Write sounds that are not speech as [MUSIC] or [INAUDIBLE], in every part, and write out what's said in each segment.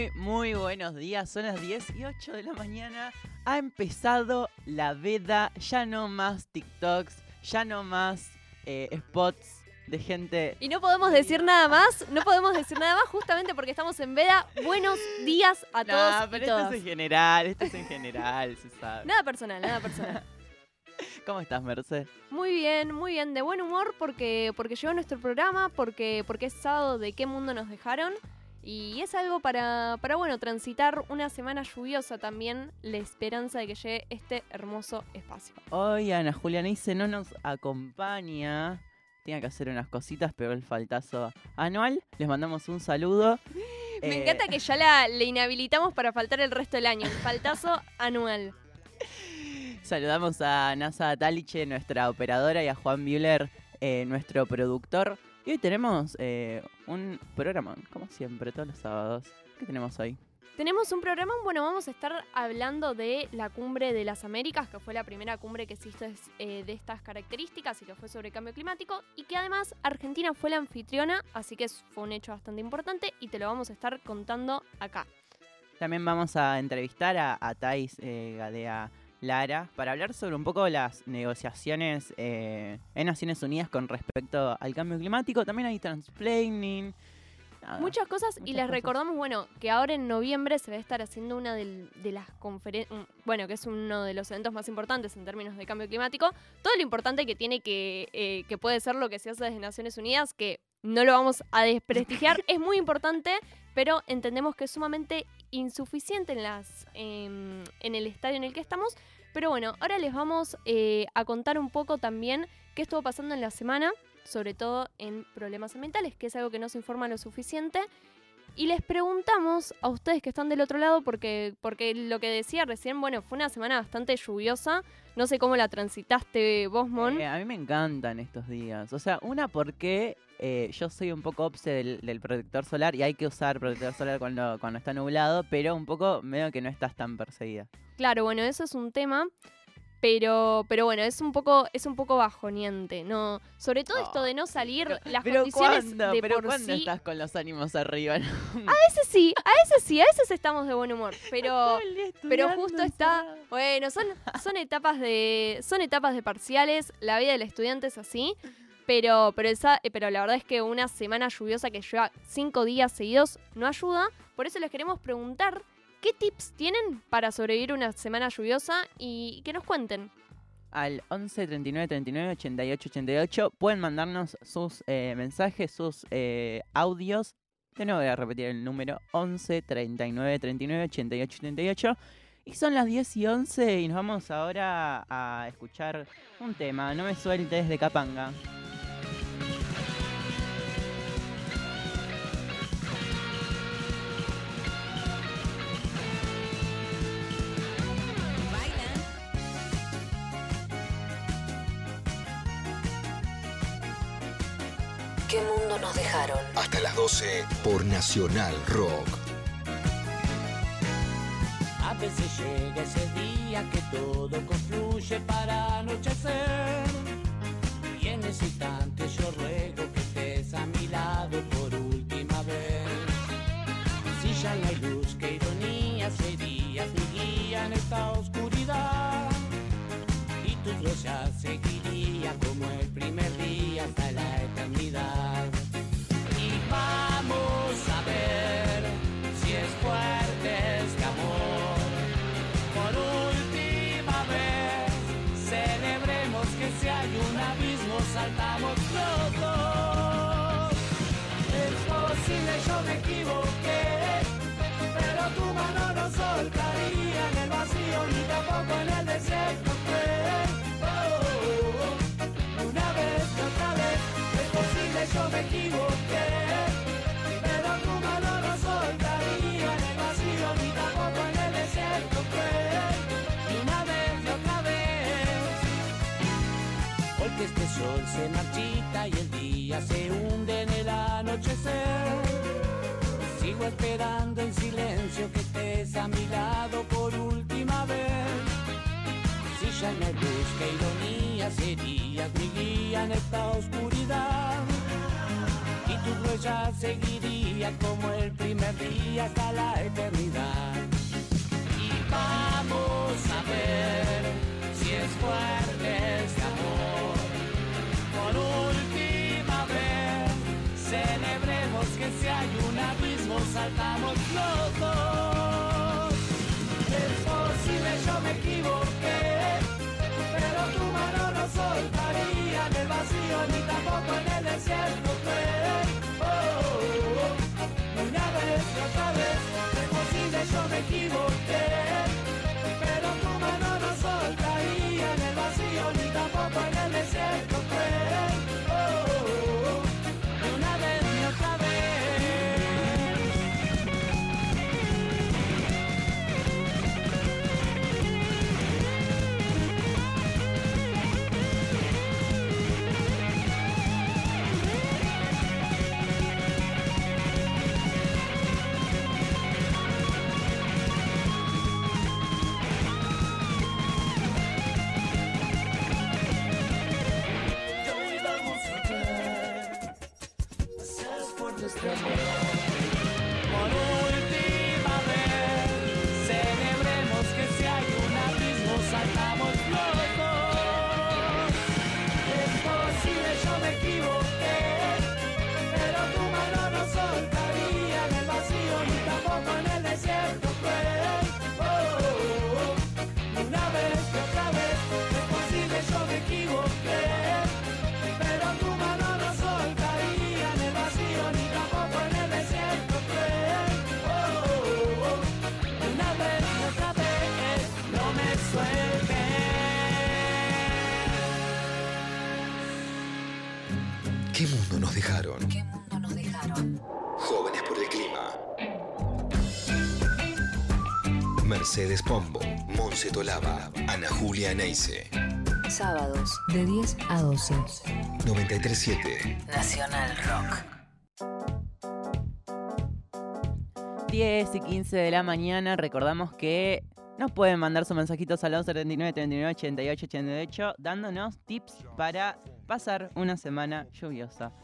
Muy, muy buenos días. Son las 10 y 8 de la mañana. Ha empezado la veda. Ya no más TikToks. Ya no más eh, spots de gente. Y no podemos decir nada más, no podemos decir nada más justamente porque estamos en veda. Buenos días a No, todos pero y esto todas. es en general. Esto es en general, se sabe. Nada personal, nada personal. [LAUGHS] ¿Cómo estás, Merced? Muy bien, muy bien, de buen humor porque, porque llegó nuestro programa, porque, porque es sábado de qué mundo nos dejaron. Y es algo para, para, bueno, transitar una semana lluviosa también, la esperanza de que llegue este hermoso espacio. Hoy Ana Julia Nice no nos acompaña. Tiene que hacer unas cositas, pero el faltazo anual. Les mandamos un saludo. [LAUGHS] Me Eh, encanta que ya la, le inhabilitamos para faltar el resto del año. El faltazo [LAUGHS] anual. Saludamos a Nasa Taliche, nuestra operadora, y a Juan Müller, eh, nuestro productor. Y hoy tenemos eh, un programa, como siempre, todos los sábados. ¿Qué tenemos hoy? Tenemos un programa, bueno, vamos a estar hablando de la cumbre de las Américas, que fue la primera cumbre que es, eh, de estas características y que fue sobre cambio climático, y que además Argentina fue la anfitriona, así que fue un hecho bastante importante y te lo vamos a estar contando acá. También vamos a entrevistar a, a Thais eh, Gadea Lara para hablar sobre un poco las negociaciones eh, en Naciones Unidas con respecto al cambio climático. También hay transplaining. nada. Muchas cosas y les cosas. recordamos, bueno, que ahora en noviembre se va a estar haciendo una del- de las conferencias, bueno, que es uno de los eventos más importantes en términos de cambio climático. Todo lo importante que tiene que, eh, que puede ser lo que se hace desde Naciones Unidas, que no lo vamos a desprestigiar, [LAUGHS] es muy importante, pero entendemos que es sumamente insuficiente en, las, em, en el estadio en el que estamos. Pero bueno, ahora les vamos eh, a contar un poco también qué estuvo pasando en la semana sobre todo en problemas ambientales, que es algo que no se informa lo suficiente. Y les preguntamos a ustedes que están del otro lado, porque, porque lo que decía recién, bueno, fue una semana bastante lluviosa. No sé cómo la transitaste vos, Mon. Eh, a mí me encantan estos días. O sea, una porque eh, yo soy un poco obse del, del protector solar y hay que usar protector solar cuando, cuando está nublado, pero un poco medio que no estás tan perseguida. Claro, bueno, eso es un tema. Pero, pero bueno, es un poco, es un poco bajoneante, ¿no? Sobre todo esto de no salir, las pero condiciones ¿cuándo? de pero por ¿cuándo sí. estás con los ánimos arriba? [LAUGHS] no? A veces sí, a veces sí, a veces estamos de buen humor. Pero, pero justo está, bueno, son, son etapas de, son etapas de parciales, la vida del estudiante es así, pero, pero, esa, eh, pero la verdad es que una semana lluviosa que lleva cinco días seguidos no ayuda, por eso les queremos preguntar qué tips tienen para sobrevivir una semana lluviosa y que nos cuenten. Al 11 39 39 88 88 pueden mandarnos sus eh, mensajes, sus eh, audios. De nuevo voy a repetir el número 11 39 39 88 88. Y son las 10 y 11 y nos vamos ahora a escuchar un tema. No me sueltes de Capanga. ¿Qué mundo nos dejaron? Hasta las 12 por Nacional Rock. A veces llega ese día que todo confluye para anochecer. Y en ese instante yo ruego que estés a mi lado por última vez. Si ya no hay luz, qué ironía serías mi guía en esta oscuridad. Y tus huellas seguiría como el primer día hasta la eternidad. Me equivoqué, pero tu mano no soltaría en el vacío ni tampoco en el desierto. fue. Oh, una vez y otra vez, es posible, yo me equivoqué. Pero tu mano no soltaría en el vacío ni tampoco en el desierto fue. Una vez y otra vez. Porque este sol se marchita y el día se hunde en el anochecer. Sigo esperando en silencio que estés a mi lado por última vez. Si ya no busca ironía, serías mi guía en esta oscuridad. Y tu huella seguiría como el primer día hasta la eternidad. Y vamos a ver si es fuerte este amor. si hay un abismo saltamos los dos. Es posible yo me equivoqué, pero tu mano no soltaría en el vacío ni tampoco en el desierto. Fue. Sueltes. ¿Qué mundo nos dejaron? ¿Qué mundo nos dejaron? Jóvenes por el clima. Mercedes Pombo, Monse Tolaba, Ana Julia Neise, Sábados de 10 a 12. 937. Nacional Rock. 10 y 15 de la mañana. Recordamos que nos pueden mandar sus mensajitos al 11 39 39 88 88 dándonos tips para pasar una semana lluviosa.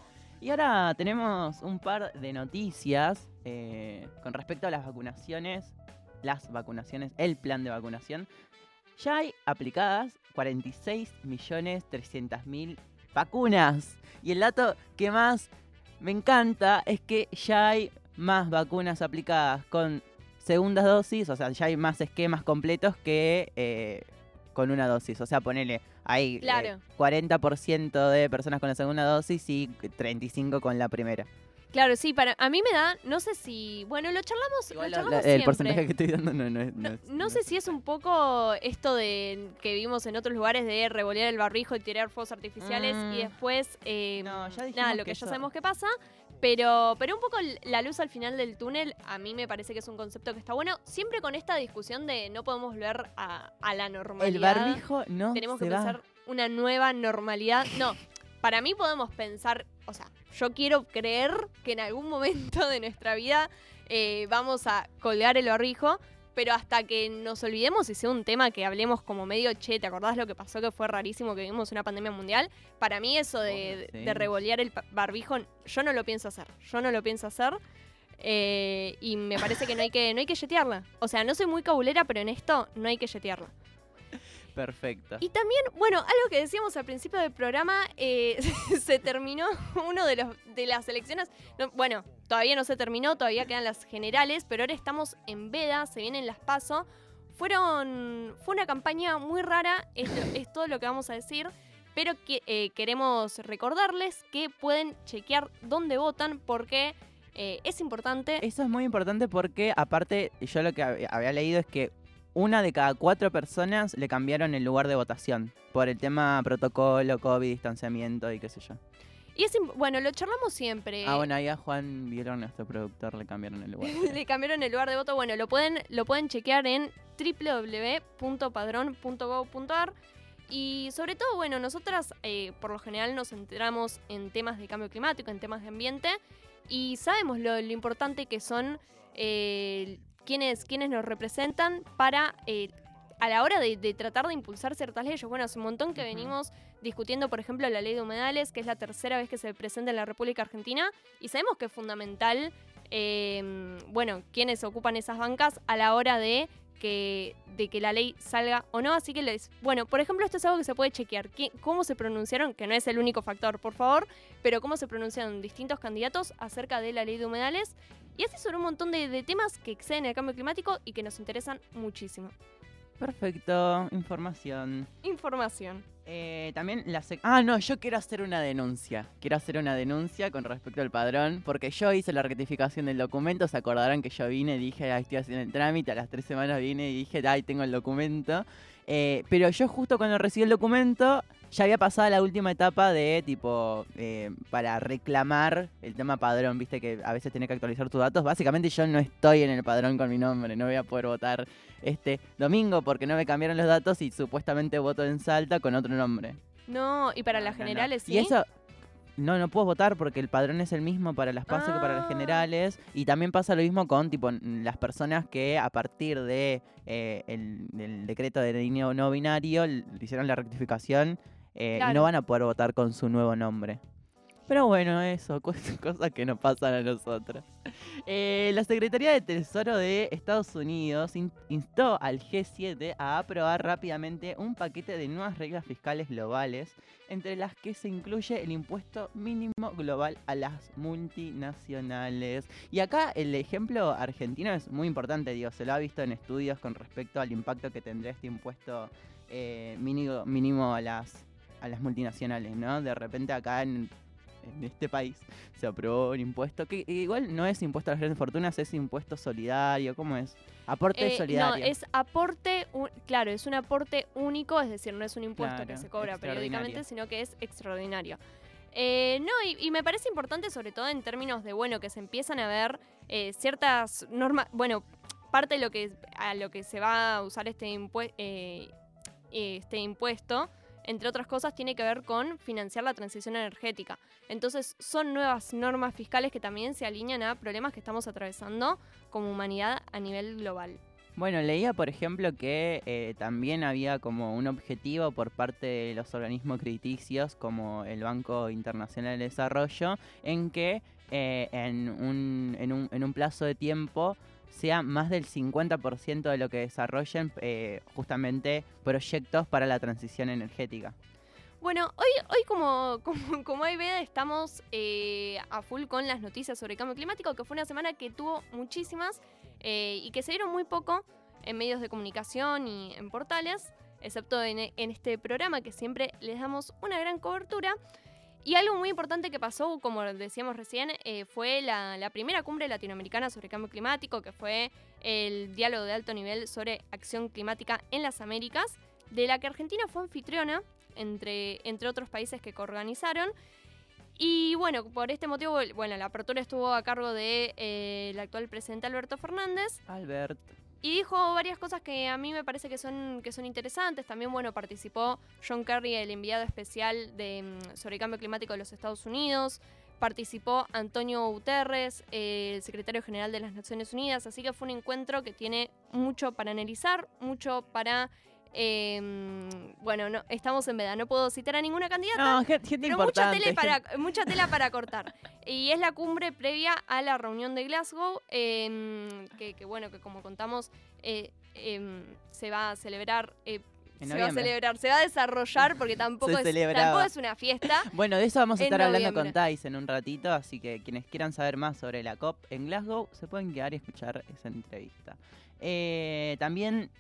Y ahora tenemos un par de noticias eh, con respecto a las vacunaciones, las vacunaciones, el plan de vacunación. Ya hay aplicadas 46.300.000 vacunas. Y el dato que más me encanta es que ya hay más vacunas aplicadas con segundas dosis, o sea, ya hay más esquemas completos que eh, con una dosis. O sea, ponele, hay eh, Claro. 40% de personas con la segunda dosis y 35% con la primera. Claro, sí, para a mí me da, no sé si, bueno, lo charlamos, Igual lo la- charlamos la- el siempre. porcentaje que estoy dando no, no es... No, es- no sé si es un poco esto de que vimos en otros lugares de revolear el barrijo y tirar fuegos artificiales Mm. y después eh, No, ya nada, lo que que, ya eso- sabemos que pasa, pero pero un poco la luz al final del túnel a mí me parece que es un concepto que está bueno, siempre con esta discusión de no podemos volver a, a la normalidad. El barbijo no tenemos se que va. pensar una nueva normalidad. No, para mí podemos pensar, o sea, yo quiero creer que en algún momento de nuestra vida eh, vamos a colgar el barrijo, pero hasta que nos olvidemos y sea un tema que hablemos como medio, che, ¿te acordás lo que pasó que fue rarísimo que vivimos una pandemia mundial? Para mí eso de, sí. de revolear el barbijo, yo no lo pienso hacer, yo no lo pienso hacer. eh, y me parece que no hay que no hay que yetearla. O sea, no soy muy cabulera, pero en esto no hay que yetearla. Perfecto. Y también, bueno, algo que decíamos al principio del programa, eh, [LAUGHS] se terminó uno de los de las elecciones. no, bueno, todavía no se terminó, todavía quedan las generales, pero ahora estamos en veda, se vienen las paso. Fueron, fue una campaña muy rara, es, todo lo que vamos a decir, pero eh, queremos recordarles que pueden chequear dónde votan porque eh, es importante. Eso es muy importante porque, aparte, yo lo que hab- había leído es que una de cada cuatro personas le cambiaron el lugar de votación por el tema protocolo, COVID, distanciamiento y qué sé yo. Y es, bueno, lo charlamos siempre. Ah, bueno, ahí a Juan Vieron, nuestro productor, le cambiaron el lugar. [LAUGHS] le cambiaron el lugar de voto. Bueno, lo pueden, lo pueden chequear en www.padrón.gov.ar. Y sobre todo, bueno, nosotras eh, por lo general nos enteramos en temas de cambio climático, en temas de ambiente, y sabemos lo, lo importante que son eh, quienes, quienes nos representan para, eh, a la hora de, de tratar de impulsar ciertas leyes. Bueno, hace un montón que venimos discutiendo, por ejemplo, la ley de humedales, que es la tercera vez que se presenta en la República Argentina, y sabemos que es fundamental eh, bueno, quienes ocupan esas bancas a la hora de que, de que la ley salga o no. Así que les. Bueno, por ejemplo, esto es algo que se puede chequear. ¿Qué- ¿Cómo se pronunciaron? Que no es el único factor, por favor, pero cómo se pronunciaron distintos candidatos acerca de la ley de humedales. Y así sobre un montón de, de temas que exceden el cambio climático y que nos interesan muchísimo. Perfecto, información. Información. Eh, también la sec- Ah, no, yo quiero hacer una denuncia. Quiero hacer una denuncia con respecto al padrón, porque yo hice la rectificación del documento. Se acordarán que yo vine, dije, "Ay, estoy haciendo el trámite. A las tres semanas vine y dije, ay, tengo el documento. Eh, pero yo justo cuando recibí el documento, ya había pasado la última etapa de tipo, eh, para reclamar el tema padrón. Viste que a veces tenés que actualizar tus datos. Básicamente yo no estoy en el padrón con mi nombre. No voy a poder votar este domingo porque no me cambiaron los datos y supuestamente voto en Salta con otro nombre. No, y para No, las no, no. generales sí. Y eso, no, no puedo votar porque el padrón es el mismo para las PASO que para las Ah. generales. Y también pasa lo mismo con tipo las personas que a partir de eh, el, del decreto de niño no binario hicieron la rectificación eh, y no van a poder votar con su nuevo nombre. Pero bueno, eso, [LAUGHS] co- cosas que nos pasan a nosotros. Eh, la Secretaría de Tesoro de Estados Unidos in- instó al G7 a aprobar rápidamente un paquete de nuevas reglas fiscales globales, entre las que se incluye el impuesto mínimo global a las multinacionales. Y acá el ejemplo argentino es muy importante, digo, se lo ha visto en estudios con respecto al impacto que tendría este impuesto eh, mínimo, mínimo a las a las multinacionales, ¿no? De repente acá en, en este país se aprobó un impuesto que igual no es impuesto a las grandes fortunas, es impuesto solidario, ¿cómo es? Aporte Eh, solidario. No, es aporte, u- claro, es un aporte único, es decir, no es un impuesto que se cobra periódicamente, sino que es extraordinario. Eh, no, y, y me parece importante sobre todo en términos de, bueno, que se empiezan a ver eh, ciertas normas, bueno, parte de lo que a lo que se va a usar este, impue- eh, este impuesto, entre otras cosas, tiene que ver con financiar la transición energética. Entonces, son nuevas normas fiscales que también se alinean a problemas que estamos atravesando como humanidad a nivel global. Bueno, leía, por ejemplo, que eh, también había como un objetivo por parte de los organismos crediticios, como el Banco Internacional de Desarrollo, en que eh, en, un, en, un, en un plazo de tiempo sea más del 50% de lo que desarrollen eh, justamente proyectos para la transición energética. Bueno, hoy, hoy como, [LAUGHS] como, como hay ve, estamos eh, a full con las noticias sobre el cambio climático, que fue una semana que tuvo muchísimas eh, y que se dieron muy poco en medios de comunicación y en portales, excepto en, en este programa que siempre les damos una gran cobertura. Y algo muy importante que pasó, como decíamos recién, eh, fue la, la primera cumbre latinoamericana sobre cambio climático, que fue el diálogo de alto nivel sobre acción climática en las Américas, de la que Argentina fue anfitriona entre, entre otros países que coorganizaron. Y bueno, por este motivo, bueno, la apertura estuvo a cargo de eh, actual presidente Alberto Fernández Albert. Y dijo varias cosas que a mí me parece que son, que son interesantes. También, bueno, participó John Kerry, el enviado especial de, mm, sobre el cambio climático de los Estados Unidos. Participó Antonio Guterres, el secretario general de las Naciones Unidas. Así que fue un encuentro que tiene mucho para analizar, mucho para... eh, bueno, no, estamos en veda, no puedo citar a ninguna candidata. No, gen- gente Pero mucha, importante. tele para, gente- mucha tela para cortar. Y es la cumbre previa a la reunión de Glasgow, em, que, que, bueno, que como contamos, eh, em, se va a celebrar. eh, se va a celebrar, se va a desarrollar porque tampoco, es, tampoco es una fiesta. [LAUGHS] Bueno, de eso vamos a estar hablando con. Thais en un ratito, así que quienes quieran saber más sobre la COP en Glasgow se pueden quedar y escuchar esa entrevista. Eh, también,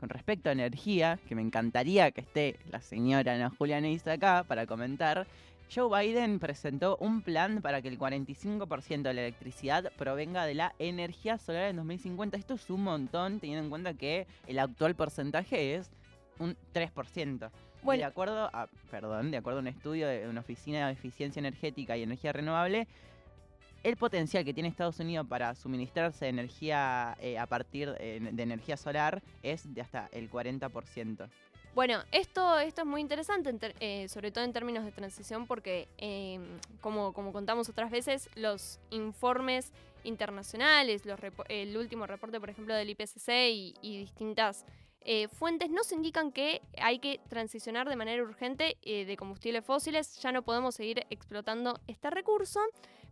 con respecto a energía, que me encantaría que esté la señora Ana Julia Neis acá para comentar, Joe Biden presentó un plan para que el 45% de la electricidad provenga de la energía solar en 2050. Esto es un montón, teniendo en cuenta que el actual porcentaje es un 3%. Y Bueno. de acuerdo a, perdón, de acuerdo a un estudio de una oficina de eficiencia energética y energía renovable, el potencial que tiene Estados Unidos para suministrarse energía eh, a partir eh, de energía solar es de hasta el 40%. Bueno, esto, esto es muy interesante, eh, sobre todo en términos de transición, porque em, como, como contamos otras veces, los informes internacionales, el último reporte, por ejemplo, del IPCC y, distintas fuentes nos indican que hay que transicionar de manera urgente de combustibles fósiles, ya no podemos seguir explotando este recurso,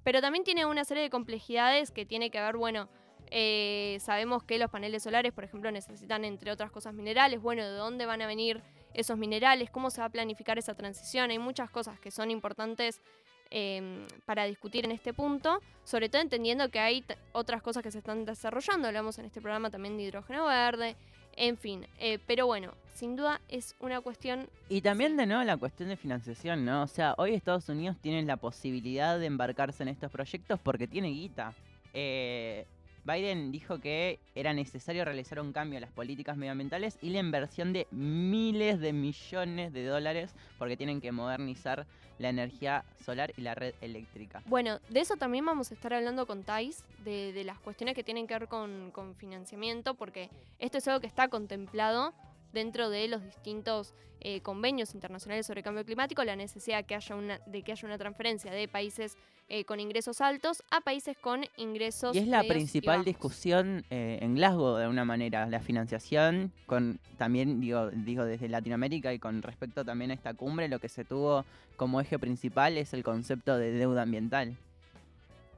pero también tiene una serie de complejidades que tiene que ver, bueno, eh, sabemos que los paneles solares, por ejemplo, necesitan, entre otras cosas, minerales. Bueno, ¿de dónde van a venir esos minerales? ¿Cómo se va a planificar esa transición? Hay muchas cosas que son importantes eh, para discutir en este punto, sobre todo entendiendo que hay otras cosas que se están desarrollando. Hablamos en este programa también de hidrógeno verde, en fin. eh, pero bueno, sin duda es una cuestión Y también de nuevo la cuestión de financiación, ¿no? O sea, hoy Estados Unidos tiene la posibilidad de embarcarse en estos proyectos porque tiene guita. Eh, Biden dijo que era necesario realizar un cambio a las políticas medioambientales y la inversión de miles de millones de dólares porque tienen que modernizar la energía solar y la red eléctrica. Bueno, de eso también vamos a estar hablando con Thais, de, de las cuestiones que tienen que ver con, con financiamiento, porque esto es algo que está contemplado dentro de los distintos eh, convenios internacionales sobre cambio climático, la necesidad que haya una, de que haya una transferencia de países eh, con ingresos altos a países con ingresos Y es la principal discusión eh, en Glasgow, de alguna manera, la financiación, con también digo, digo desde Latinoamérica y con respecto también a esta cumbre, lo que se tuvo como eje principal es el concepto de deuda ambiental.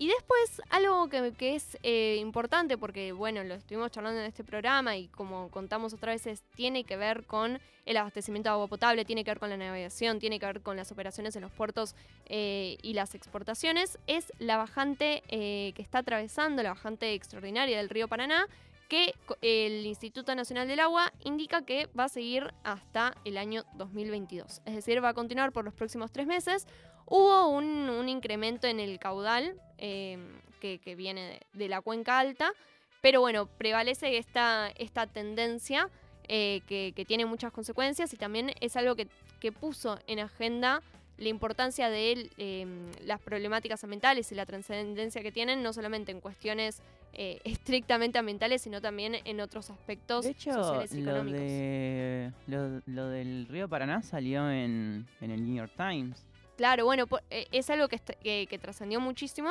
Y después, algo que, que es eh, importante, porque bueno, lo estuvimos charlando en este programa y como contamos otras veces, tiene que ver con el abastecimiento de agua potable, tiene que ver con la navegación, tiene que ver con las operaciones en los puertos eh, y las exportaciones, es la bajante eh, que está atravesando, la bajante extraordinaria del río Paraná, que el Instituto Nacional del Agua indica que va a seguir hasta el año 2022. Es decir, va a continuar por los próximos tres meses. Hubo un, incremento en el caudal eh, que, viene de, de la cuenca alta, pero bueno, prevalece esta, esta tendencia eh, que, que tiene muchas consecuencias y también es algo que, que puso en agenda la importancia de eh, las problemáticas ambientales y la trascendencia que tienen, no solamente en cuestiones eh, [LAUGHS] estrictamente ambientales, sino también en otros aspectos De hecho, sociales y lo, económicos. de, lo, lo del río Paraná salió en, en el New York Times. Claro, bueno, po- eh, es algo que, que- que trascendió muchísimo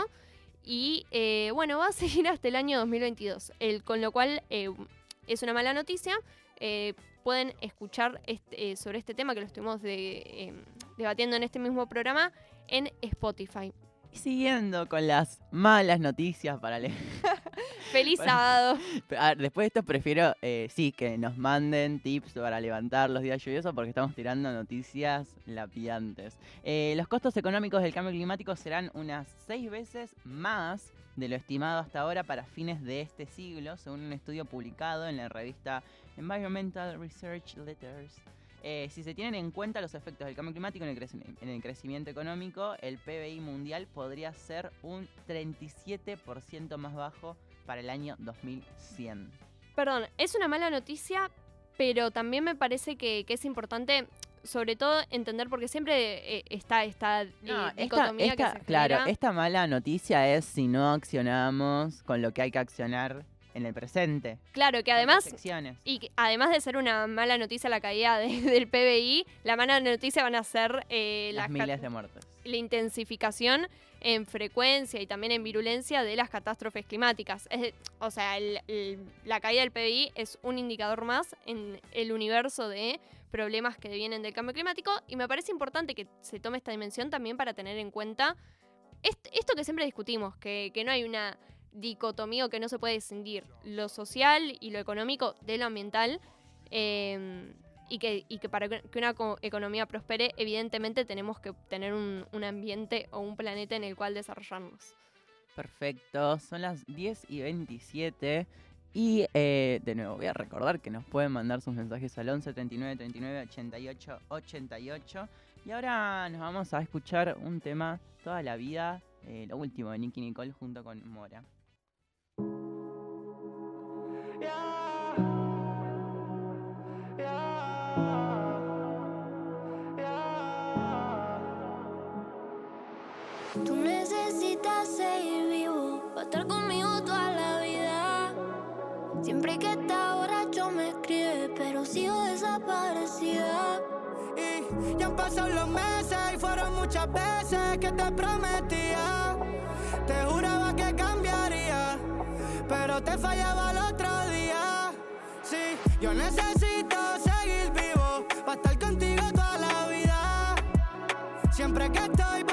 y eh, bueno, va a [LAUGHS] seguir hasta el año 2022, el, con lo cual eh, es una mala noticia. Eh, pueden escuchar este- sobre este tema que lo estuvimos de- em, debatiendo en este mismo programa en Spotify. Y siguiendo con las malas noticias para leer. [LAUGHS] ¡Feliz Bueno. sábado! A [LAUGHS] ver, después de esto prefiero, eh, sí, que nos manden tips para levantar los días lluviosos porque estamos tirando noticias lapidantes. Eh, los costos económicos del cambio climático serán unas seis veces más de lo estimado hasta ahora para fines de este siglo, según un estudio publicado en la revista Environmental Research Letters. Eh, si se tienen en cuenta los efectos del cambio climático en el, creci- en el crecimiento económico, el PBI mundial podría ser un 37% más bajo para el año 2100. Perdón, es una mala noticia, pero también me parece que, que es importante, sobre todo, entender porque siempre eh, está esta No, esta, dicotomía esta- que se claro, genera. esta mala noticia es si no accionamos con lo que hay que accionar en el presente. Claro, que además. Y que además de ser una mala noticia la caída de- [LAUGHS] del PBI, la mala noticia van a ser eh, las las miles de muertos. la intensificación en frecuencia y también en virulencia de las catástrofes climáticas. Es o sea, el- el- la caída del PBI es un indicador más en el universo de problemas que vienen del cambio climático y me parece importante que se tome esta dimensión también para tener en cuenta est- esto que siempre discutimos, que, que no hay una dicotomía que no se puede distinguir lo social y lo económico de lo ambiental. eh, y que, para que una co- economía prospere, evidentemente tenemos que tener un, un ambiente o un planeta en el cual desarrollarnos. Perfecto, son las 10 y 27. Y eh, de nuevo, voy a recordar que nos pueden mandar sus mensajes al 11 39 39 88 88. Y ahora nos vamos a escuchar un tema toda la vida, eh, lo último de Nicky Nicole junto con Mora. Tú necesitas seguir vivo, va a estar conmigo toda la vida. Siempre que está borracho me escribe, pero sigo desaparecida. Y ya han pasado los meses y fueron muchas veces que te prometía. Te juraba pero te fallaba el otro día. Sí, yo necesito seguir vivo para estar contigo toda la vida. Siempre que estoy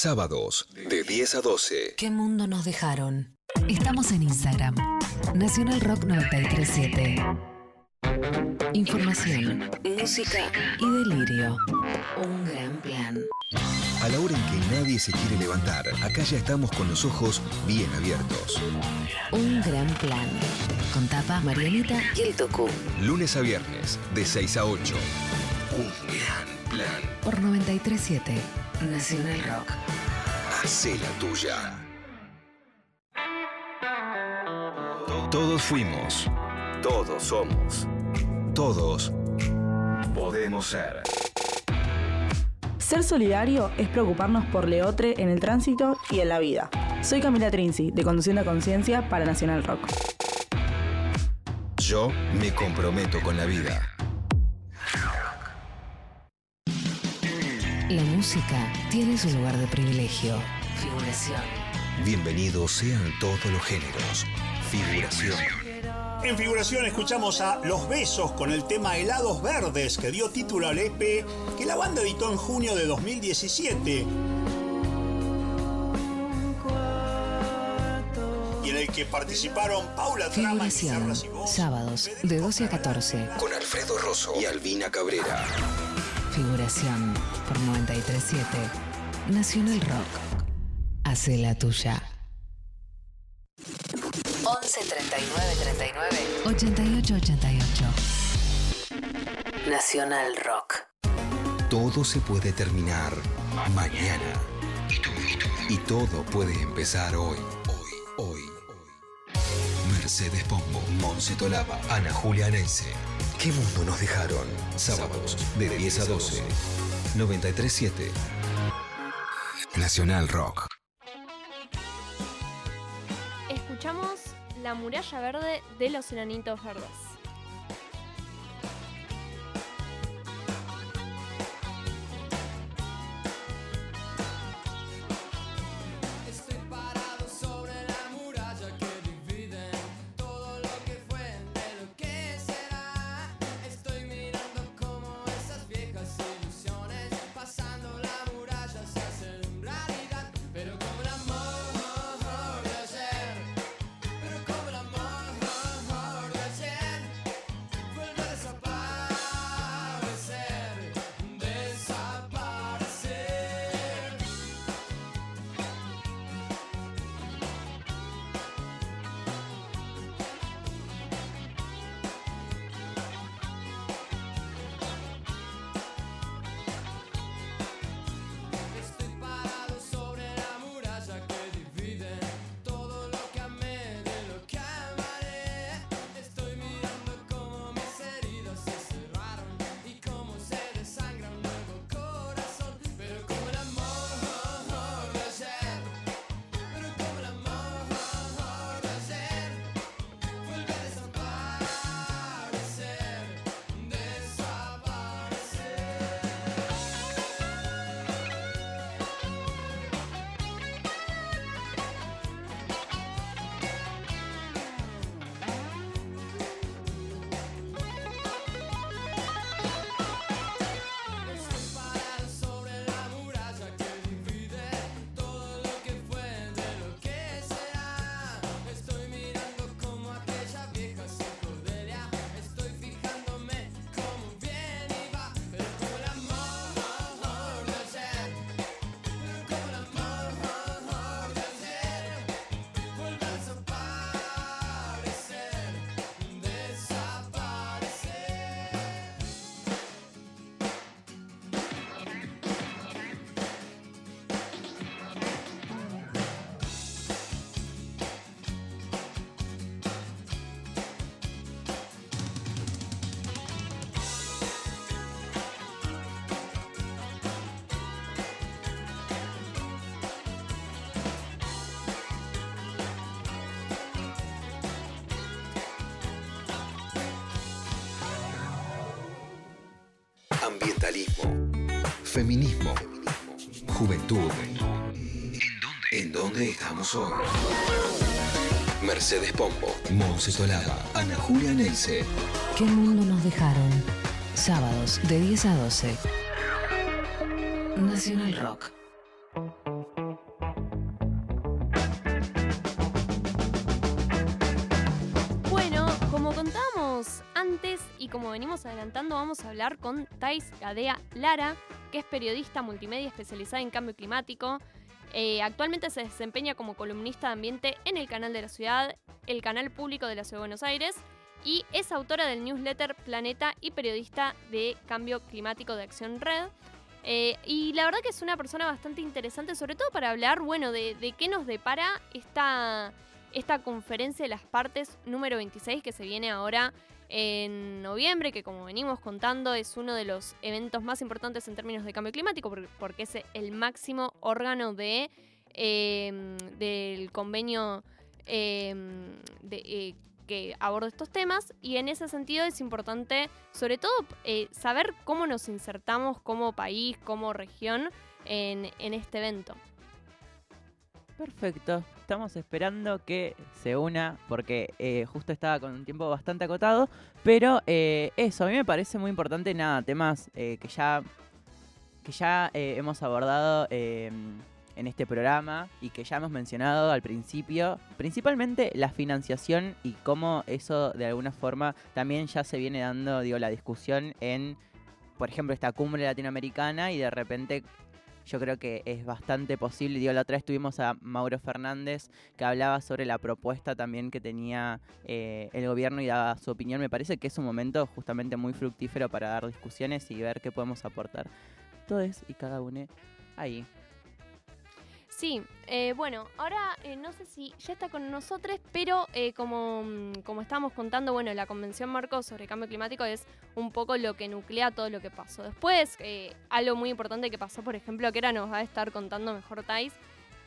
Sábados, de 10 a 12. ¿Qué mundo nos dejaron? Estamos en Instagram. Nacional Rock 937. Información, música y delirio. Un gran plan. A la hora en que nadie se quiere levantar, acá ya estamos con los ojos bien abiertos. Un gran plan. Con tapa Marianita y el Toku. Lunes a viernes, de 6 a 8. Un gran plan. Por 937. Nacional Rock. Hacé la tuya. Todos fuimos. Todos somos. Todos podemos ser. Ser solidario es preocuparnos por Leotre en el tránsito y en la vida. Soy Camila Trinzi, de Conduciendo a Conciencia para Nacional Rock. Yo me comprometo con la vida. La música tiene su lugar de privilegio. Figuración. Bienvenidos sean todos los géneros. Figuración. En figuración escuchamos a Los Besos con el tema Helados Verdes que dio título al EP que la banda editó en junio de 2017 y en el que participaron Paula Trama y voz, Sábados, Federico de 12 a Ferrer, 14. Con Alfredo Rosso y Albina Cabrera. Figuración 937. Nacional Rock. Hace la tuya. 11 39 39 88 88. Nacional Rock. Todo se puede terminar mañana. Y todo puede empezar hoy. Hoy, hoy. Mercedes Pombo, Monse Tolaba, Ana Julia Neise. ¿Qué mundo nos dejaron? Sábados, de 10 a 12. 937. Nacional Rock. Escuchamos La muralla verde de los enanitos verdes. Ambientalismo, feminismo, juventud. ¿En dónde estamos hoy? Mercedes Pombo, Monse Solava, Ana Julia Neise. ¿Qué mundo nos dejaron? Sábados de 10 a 12. Nacional Rock. Con Thais Gadea Lara, que es periodista multimedia especializada en cambio climático. Eh, actualmente se desempeña como columnista de ambiente en el canal de la ciudad, el canal público de la Ciudad de Buenos Aires, y es autora del newsletter Planeta y periodista de cambio climático de Acción Red. Eh, y la verdad que es una persona bastante interesante, sobre todo para hablar, bueno, de, de qué nos depara esta, esta conferencia de las partes número 26 que se viene ahora en noviembre, que como venimos contando es uno de los eventos más importantes en términos de cambio climático, por- porque es el máximo órgano de, eh, del convenio eh, de, que aborda estos temas y en ese sentido es importante sobre todo eh, saber cómo nos insertamos como país, como región en, en este evento. Perfecto. Estamos esperando que se una porque eh, justo estaba con un tiempo bastante acotado. Pero eh, eso, a mí me parece muy importante, nada, temas eh, que ya, que ya hemos abordado eh, en este programa y que ya hemos mencionado al principio. Principalmente la financiación y cómo eso de alguna forma también ya se viene dando, digo, la discusión en, por ejemplo, esta cumbre latinoamericana y de repente yo creo que es bastante posible. Digo, la otra vez tuvimos a Mauro Fernández que hablaba sobre la propuesta también que tenía eh, el gobierno y daba su opinión. Me parece que es un momento justamente muy fructífero para dar discusiones y ver qué podemos aportar. Todos y cada uno ahí. Sí, eh, bueno, ahora eh, no sé si ya está con nosotros, pero eh, como, mm, como estábamos contando, bueno, la Convención Marco sobre Cambio Climático es un poco lo que nuclea todo lo que pasó. Después, eh, algo muy importante que pasó, por ejemplo, que ahora nos va a estar contando mejor Thais,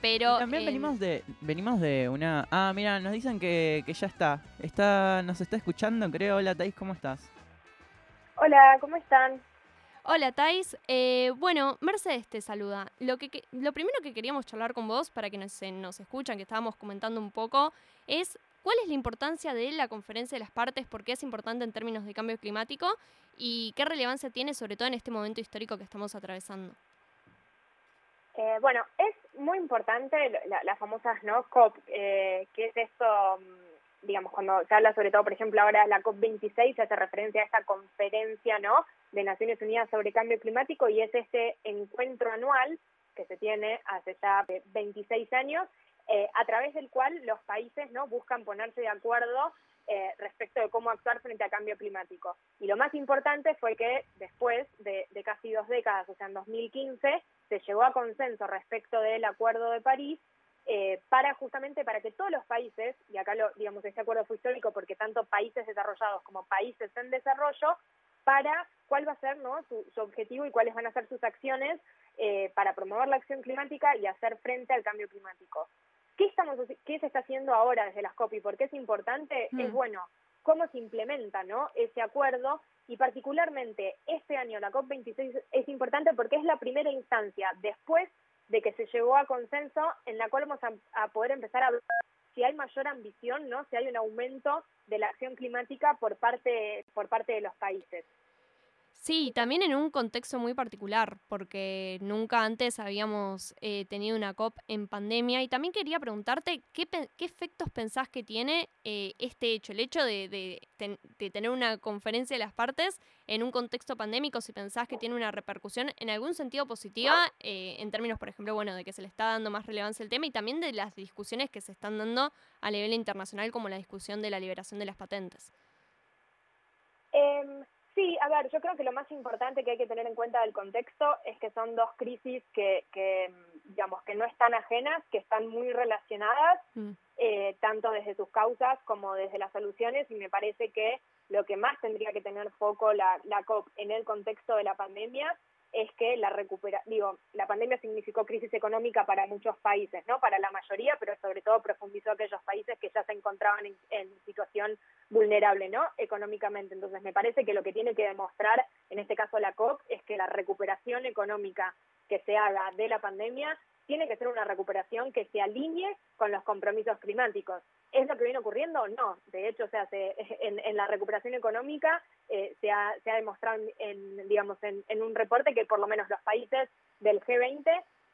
pero... Y también eh, venimos de venimos de una... Ah, mira, nos dicen que, que ya está. está. Nos está escuchando, creo. Hola, Thais, ¿cómo estás? Hola, ¿cómo están? Hola Thais, Eh, bueno, Mercedes te saluda. Lo, que, que- lo primero que queríamos charlar con vos, para que nos, nos escuchan, que estábamos comentando un poco, es cuál es la importancia de la conferencia de las partes, por qué es importante en términos de cambio climático y qué relevancia tiene sobre todo en este momento histórico que estamos atravesando. Eh, bueno, es muy importante la- la- las famosas ¿no? COP, eh, que es esto, mm, digamos, cuando se habla sobre todo, por ejemplo, ahora de la COP26, se hace referencia a esta conferencia ¿no? de Naciones Unidas sobre Cambio Climático y es este encuentro anual que se tiene hace ya eh, 26 años, eh, a través del cual los países no buscan ponerse de acuerdo eh, respecto de cómo actuar frente al cambio climático. Y lo más importante fue que después de, de casi dos décadas, o sea, en 2015, se llegó a consenso respecto del Acuerdo de París eh, para justamente para que todos los países, y acá lo, digamos, este acuerdo fue histórico porque tanto países desarrollados como países en desarrollo, para cuál va a ser ¿no? su, su objetivo y cuáles van a ser sus acciones eh, para promover la acción climática y hacer frente al cambio climático. ¿Qué, estamos, ¿Qué se está haciendo ahora desde las COP y por qué es importante? Mm. Es bueno cómo se implementa ¿no? ese acuerdo y particularmente este año la COP26 es importante porque es la primera instancia después de que se llegó a consenso en la cual vamos a, poder empezar a ver si hay mayor ambición, ¿no? Si hay un aumento de la acción climática por parte por parte de los países. Sí, también en un contexto muy particular, porque nunca antes habíamos eh, tenido una COP en pandemia. Y también quería preguntarte qué, qué efectos pensás que tiene eh, este hecho, el hecho de, de tener una conferencia de las partes en un contexto pandémico, si pensás que tiene una repercusión en algún sentido positiva, eh, en términos, por ejemplo, bueno, de que se le está dando más relevancia al tema y también de las discusiones que se están dando a nivel internacional, como la discusión de la liberación de las patentes. Em, sí, a ver, yo creo que lo más importante que hay que tener en cuenta del contexto es que son dos crisis que, que digamos, que no están ajenas, que están muy relacionadas, Mm. eh, tanto desde sus causas como desde las soluciones, y me parece que lo que más tendría que tener foco la, la COP en el contexto de la pandemia es que la recupera, digo, la pandemia significó crisis económica para muchos países, ¿no? Para la mayoría, pero sobre todo profundizó aquellos países que ya se encontraban en, en situación vulnerable, ¿no? Económicamente. Entonces, me parece que lo que tiene que demostrar, en este caso la COP, es que la recuperación económica que se haga de la pandemia tiene que ser una recuperación que se alinee con los compromisos climáticos. ¿Es lo que viene ocurriendo? No. De hecho, o sea, se, [LAUGHS] en, la recuperación económica eh, se, ha, se, ha, demostrado, en, digamos, en, en, un reporte que por lo menos los países del G20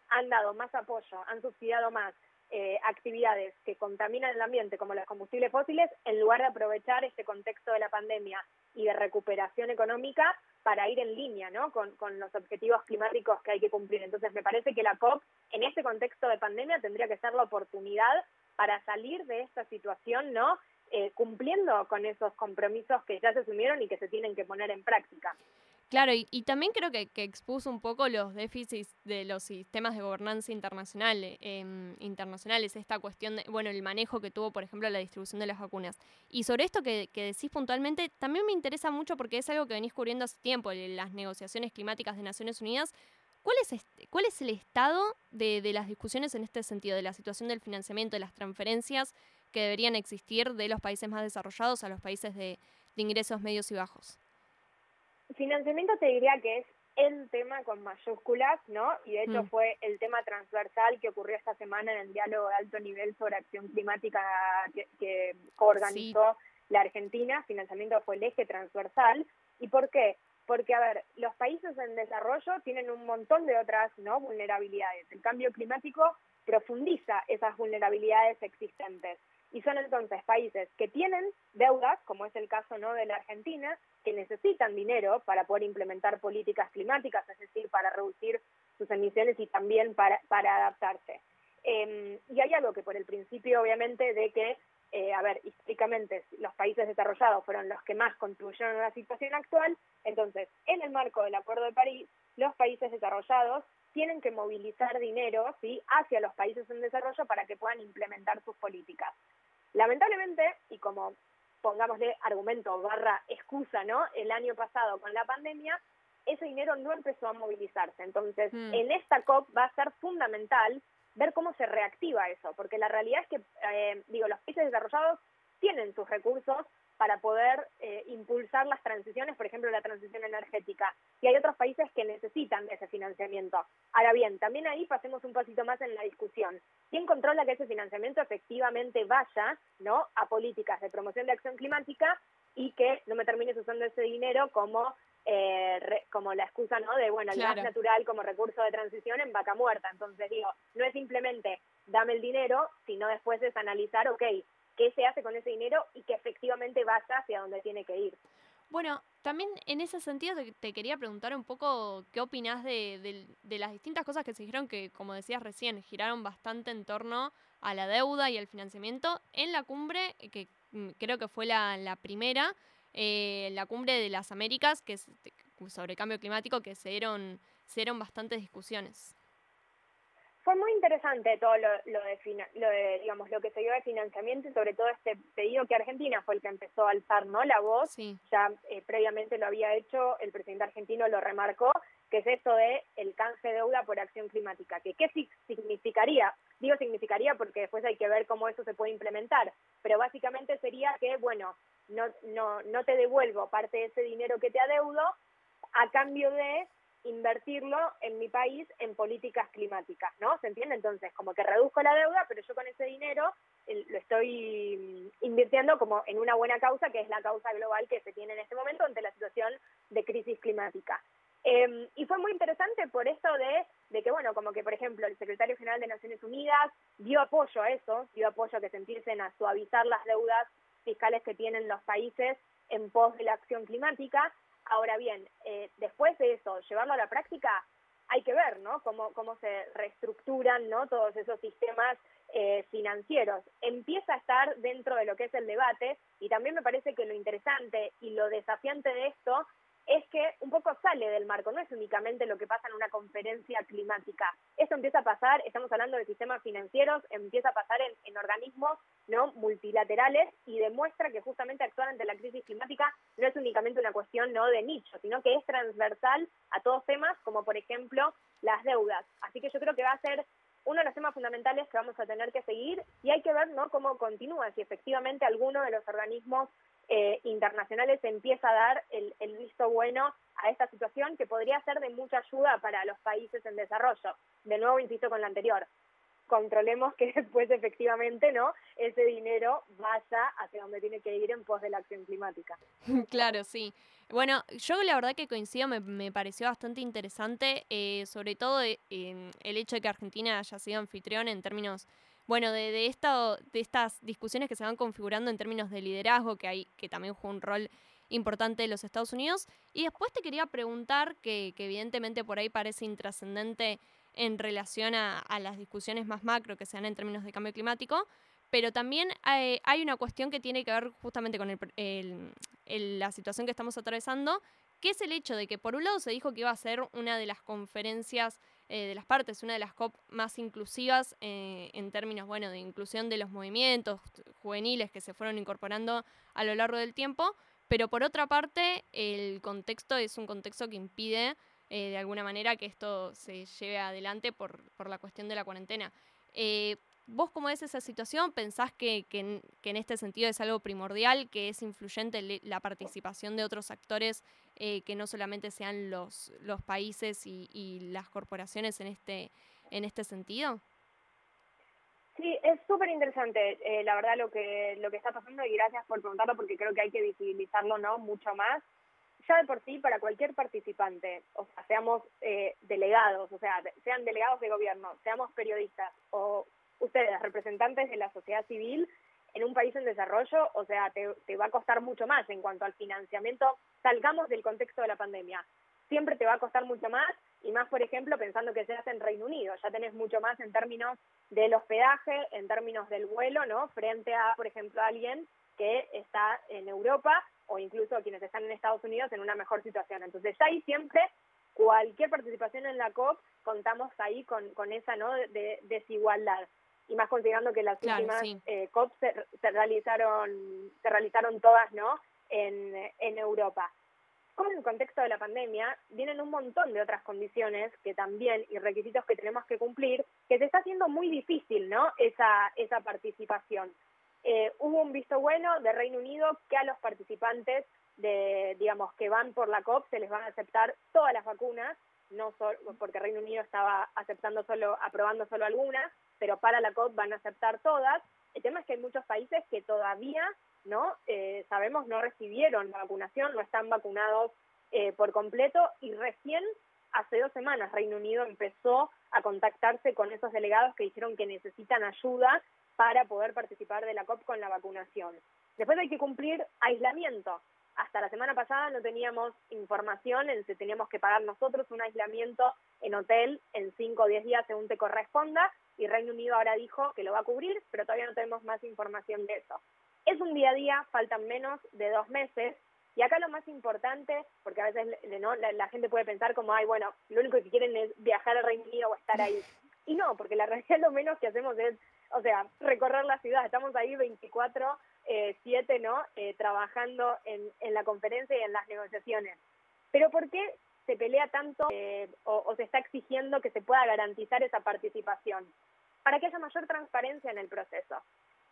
han dado más apoyo, han subsidiado más eh, actividades que contaminan el ambiente, como los combustibles fósiles, en lugar de aprovechar este contexto de la pandemia y de recuperación económica para ir en línea ¿no? con, con los objetivos climáticos que hay que cumplir. Entonces, me parece que la COP, en este contexto de pandemia, tendría que ser la oportunidad para salir de esta situación, ¿no? Eh, cumpliendo con esos compromisos que ya se asumieron y que se tienen que poner en práctica. Claro, y, y también creo que, que, expuso un poco los déficits de los sistemas de gobernanza internacional, eh, internacionales, esta cuestión de, bueno, el manejo que tuvo, por ejemplo, la distribución de las vacunas. Y sobre esto que, que decís puntualmente, también me interesa mucho porque es algo que venís cubriendo hace tiempo, las negociaciones climáticas de Naciones Unidas. ¿Cuál es, este, cuál es el estado de, de las discusiones en este sentido, de la situación del financiamiento, de las transferencias que deberían existir de los países más desarrollados a los países de, de ingresos medios y bajos? Financiamiento te diría que es el tema con mayúsculas, ¿no? Y de hecho mm. fue el tema transversal que ocurrió esta semana en el diálogo de alto nivel sobre acción climática que, que organizó sí. la Argentina. Financiamiento fue el eje transversal. ¿Y por qué? Porque, a ver, los países en desarrollo tienen un montón de otras ¿no? vulnerabilidades. El cambio climático profundiza esas vulnerabilidades existentes. Y son entonces países que tienen deudas, como es el caso no de la Argentina, que necesitan dinero para poder implementar políticas climáticas, es decir, para reducir sus emisiones y también para, para adaptarse. Eh, y hay algo que por el principio, obviamente, de que, eh, a ver, históricamente los países desarrollados fueron los que más contribuyeron a la situación actual, entonces, en el marco del Acuerdo de París, los países desarrollados tienen que movilizar dinero ¿sí? hacia los países en desarrollo para que puedan implementar sus políticas. Lamentablemente, y como pongámosle argumento barra excusa, ¿no? El año pasado con la pandemia, ese dinero no empezó a movilizarse. Entonces, mm. en esta COP va a ser fundamental ver cómo se reactiva eso, porque la realidad es que, eh, digo, los países desarrollados tienen sus recursos para poder eh, impulsar las transiciones, por ejemplo, la transición energética. Y hay otros países que necesitan ese financiamiento. Ahora bien, también ahí pasemos un pasito más en la discusión. ¿Quién controla que ese financiamiento efectivamente vaya ¿no? a políticas de promoción de acción climática y que no me termines usando ese dinero como eh, re, como la excusa no de bueno el claro. gas natural como recurso de transición en vaca muerta entonces digo no es simplemente dame el dinero sino después es analizar ok qué se hace con ese dinero y que efectivamente vaya hacia donde tiene que ir. Bueno, también en ese sentido te, quería preguntar un poco qué opinás de, de, de, las distintas cosas que se dijeron que, como decías recién, giraron bastante en torno a la deuda y el financiamiento en la cumbre, que mm, creo que fue la, la primera, eh, la cumbre de las Américas, que es sobre cambio climático, que se dieron, se dieron bastantes discusiones fue muy interesante todo lo, lo, de, lo de, digamos, lo que se dio de financiamiento y sobre todo este pedido que Argentina fue el que empezó a alzar, ¿no? La voz, sí. ya eh, previamente lo había hecho, el presidente argentino lo remarcó, que es esto de el canje de deuda por acción climática, que qué significaría, digo significaría porque después hay que ver cómo eso se puede implementar, pero básicamente sería que, bueno, no, no, no te devuelvo parte de ese dinero que te adeudo a cambio de invertirlo en mi país en políticas climáticas, ¿no? ¿Se entiende? Entonces, como que reduzco la deuda, pero yo con ese dinero lo estoy mm, invirtiendo como en una buena causa, que es la causa global que se tiene en este momento ante la situación de crisis climática. Eh, y fue muy interesante por esto de, de que, bueno, como que, por ejemplo, el secretario general de Naciones Unidas dio apoyo a eso, dio apoyo a que se empiecen a suavizar las deudas fiscales que tienen los países en pos de la acción climática, Ahora bien, eh, después de eso, llevarlo a la práctica, hay que ver, ¿no? Cómo, cómo se reestructuran, ¿no? Todos esos sistemas eh, financieros. Empieza a estar dentro de lo que es el debate y también me parece que lo interesante y lo desafiante de esto es que un poco sale del marco, no es únicamente lo que pasa en una conferencia climática. Esto empieza a pasar, estamos hablando de sistemas financieros, empieza a pasar en, en organismos no multilaterales y demuestra que justamente actuar ante la crisis climática no es únicamente una cuestión no de nicho, sino que es transversal a todos temas, como por ejemplo las deudas. Así que yo creo que va a ser uno de los temas fundamentales que vamos a tener que seguir y hay que ver ¿no? cómo continúa, si efectivamente alguno de los organismos eh, internacionales empieza a dar el, el visto bueno a esta situación que podría ser de mucha ayuda para los países en desarrollo. De nuevo, insisto con la anterior, controlemos que [LAUGHS] después efectivamente no ese dinero vaya hacia donde tiene que ir en pos de la acción climática. [LAUGHS] claro, sí. Bueno, yo la verdad que coincido, me, me pareció bastante interesante, eh, sobre todo eh, el hecho de que Argentina haya sido anfitrión en términos, bueno, de, de, esta, de estas discusiones que se van configurando en términos de liderazgo, que, hay, que también juega un rol importante de los Estados Unidos. Y después te quería preguntar, que, que evidentemente por ahí parece intrascendente en relación a, las discusiones más macro que se dan en términos de cambio climático, pero también hay, una cuestión que tiene que ver justamente con el, el, la situación que estamos atravesando, que es el hecho de que por un lado se dijo que iba a ser una de las conferencias eh, de las partes, una de las COP más inclusivas eh, en términos, bueno, de inclusión de los movimientos juveniles que se fueron incorporando a lo largo del tiempo, pero por otra parte el contexto es un contexto que impide eh, de alguna manera que esto se lleve adelante por, por la cuestión de la cuarentena. ¿Vos cómo es esa situación? ¿Pensás que, que, en, este sentido es algo primordial, que es influyente la participación de otros actores eh, que no solamente sean los, los países y, y las corporaciones en este, en este sentido? Sí, es súper interesante, eh, la verdad, lo que, lo que está pasando y gracias por preguntarlo porque creo que hay que visibilizarlo no mucho más. Ya de por sí, para cualquier participante, o sea, seamos eh, delegados, o sea, sean delegados de gobierno, seamos periodistas o ustedes, representantes de la sociedad civil, en un país en desarrollo, o sea, te, va a costar mucho más en cuanto al financiamiento. Salgamos del contexto de la pandemia. Siempre te va a costar mucho más, y más, por ejemplo, pensando que se hace en Reino Unido. Ya tenés mucho más en términos del hospedaje, en términos del vuelo, ¿no? Frente a, por ejemplo, alguien que está en Europa o incluso quienes están en Estados Unidos en una mejor situación. Entonces, ahí siempre cualquier participación en la COP contamos ahí con, con esa ¿no? de desigualdad y más considerando que las claro, últimas sí. eh, COP se, se, realizaron se realizaron todas no en, en Europa. Con el contexto de la pandemia vienen un montón de otras condiciones que también y requisitos que tenemos que cumplir que se está haciendo muy difícil no esa esa participación. Eh, hubo un visto bueno de Reino Unido que a los participantes de digamos que van por la COP se les van a aceptar todas las vacunas no solo porque Reino Unido estaba aceptando solo aprobando solo algunas pero para la COP van a aceptar todas. El tema es que hay muchos países que todavía, ¿no? Eh, sabemos, no recibieron la vacunación, no están vacunados eh, por completo y recién hace dos semanas Reino Unido empezó a contactarse con esos delegados que dijeron que necesitan ayuda para poder participar de la COP con la vacunación. Después hay que cumplir aislamiento. Hasta la semana pasada no teníamos información en si teníamos que pagar nosotros un aislamiento en hotel en 5 o 10 días según te corresponda y Reino Unido ahora dijo que lo va a cubrir, pero todavía no tenemos más información de eso. Es un día a día, faltan menos de dos meses, y acá lo más importante, porque a veces ¿no? la, la gente puede pensar como, ay, bueno, lo único que quieren es viajar al Reino Unido o estar ahí. [LAUGHS] Y no, porque la realidad lo menos que hacemos es, o sea, recorrer la ciudad. Estamos ahí 24, eh, 7, ¿no? Eh, trabajando en, en la conferencia y en las negociaciones. Pero ¿por qué se pelea tanto eh, o, o se está exigiendo que se pueda garantizar esa participación? Para que haya mayor transparencia en el proceso.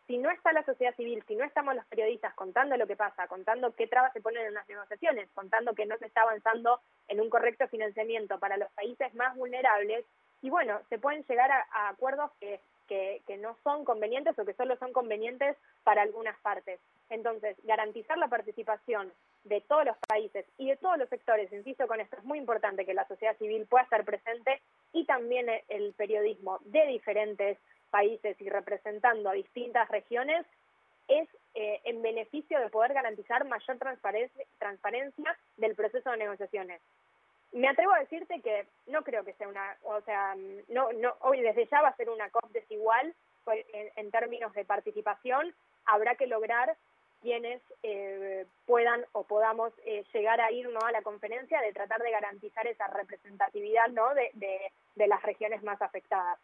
Si no está la sociedad civil, si no estamos los periodistas contando lo que pasa, contando qué trabas se ponen en las negociaciones, contando que no se está avanzando en un correcto financiamiento para los países más vulnerables, y bueno, se pueden llegar a, acuerdos que, que, que no son convenientes o que solo son convenientes para algunas partes. Entonces, garantizar la participación de todos los países y de todos los sectores, insisto con esto, es muy importante que la sociedad civil pueda estar presente y también el periodismo de diferentes países y representando a distintas regiones es eh, en beneficio de poder garantizar mayor transparencia, transparencia del proceso de negociaciones. Me atrevo a decirte que no creo que sea una, o sea, no, no, hoy desde ya va a ser una COP desigual en, en términos de participación. Habrá que lograr quienes eh, puedan o podamos eh, llegar a ir ¿no? a la conferencia de tratar de garantizar esa representatividad ¿no? de, las regiones más afectadas.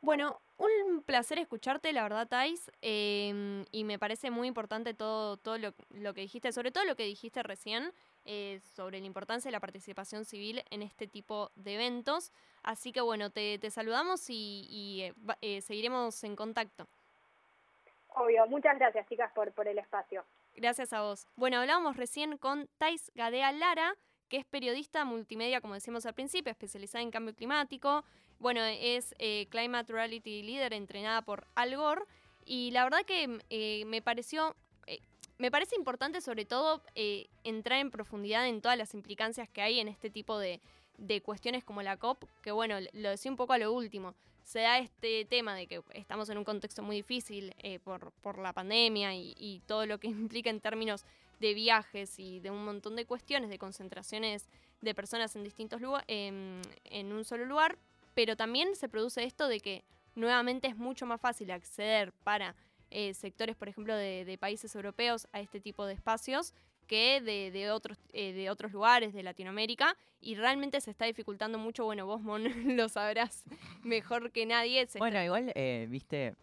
Bueno, un placer escucharte, la verdad, Thais, eh, y me parece muy importante todo, todo lo, lo, que dijiste, sobre todo lo que dijiste recién, eh, sobre la importancia de la participación civil en este tipo de eventos. Así que bueno, te, te saludamos y, y eh, seguiremos en contacto. Obvio, muchas gracias chicas por, por el espacio. Gracias a vos. Bueno, hablábamos recién con Thais Gadea Lara, que es periodista multimedia, como decíamos al principio, especializada en cambio climático. Bueno, es eh, Climate Reality Leader entrenada por Al Gore. Y la verdad que eh, me pareció eh, me parece importante sobre todo eh, entrar en profundidad en todas las implicancias que hay en este tipo de, de cuestiones como la COP, que bueno, lo decía un poco a lo último, se da este tema de que estamos en un contexto muy difícil eh, por, por la pandemia y, todo lo que [LAUGHS] implica en términos de viajes y de un montón de cuestiones, de concentraciones de personas en distintos lugares, en un solo lugar, pero también se produce esto de que nuevamente es mucho más fácil acceder para eh, sectores, por ejemplo, de países europeos a este tipo de espacios que de, de otros, eh, de otros lugares de Latinoamérica y realmente se está dificultando mucho. Bueno, vos, Mon, [LAUGHS] lo sabrás mejor que nadie. se Bueno, está- igual, eh, viste,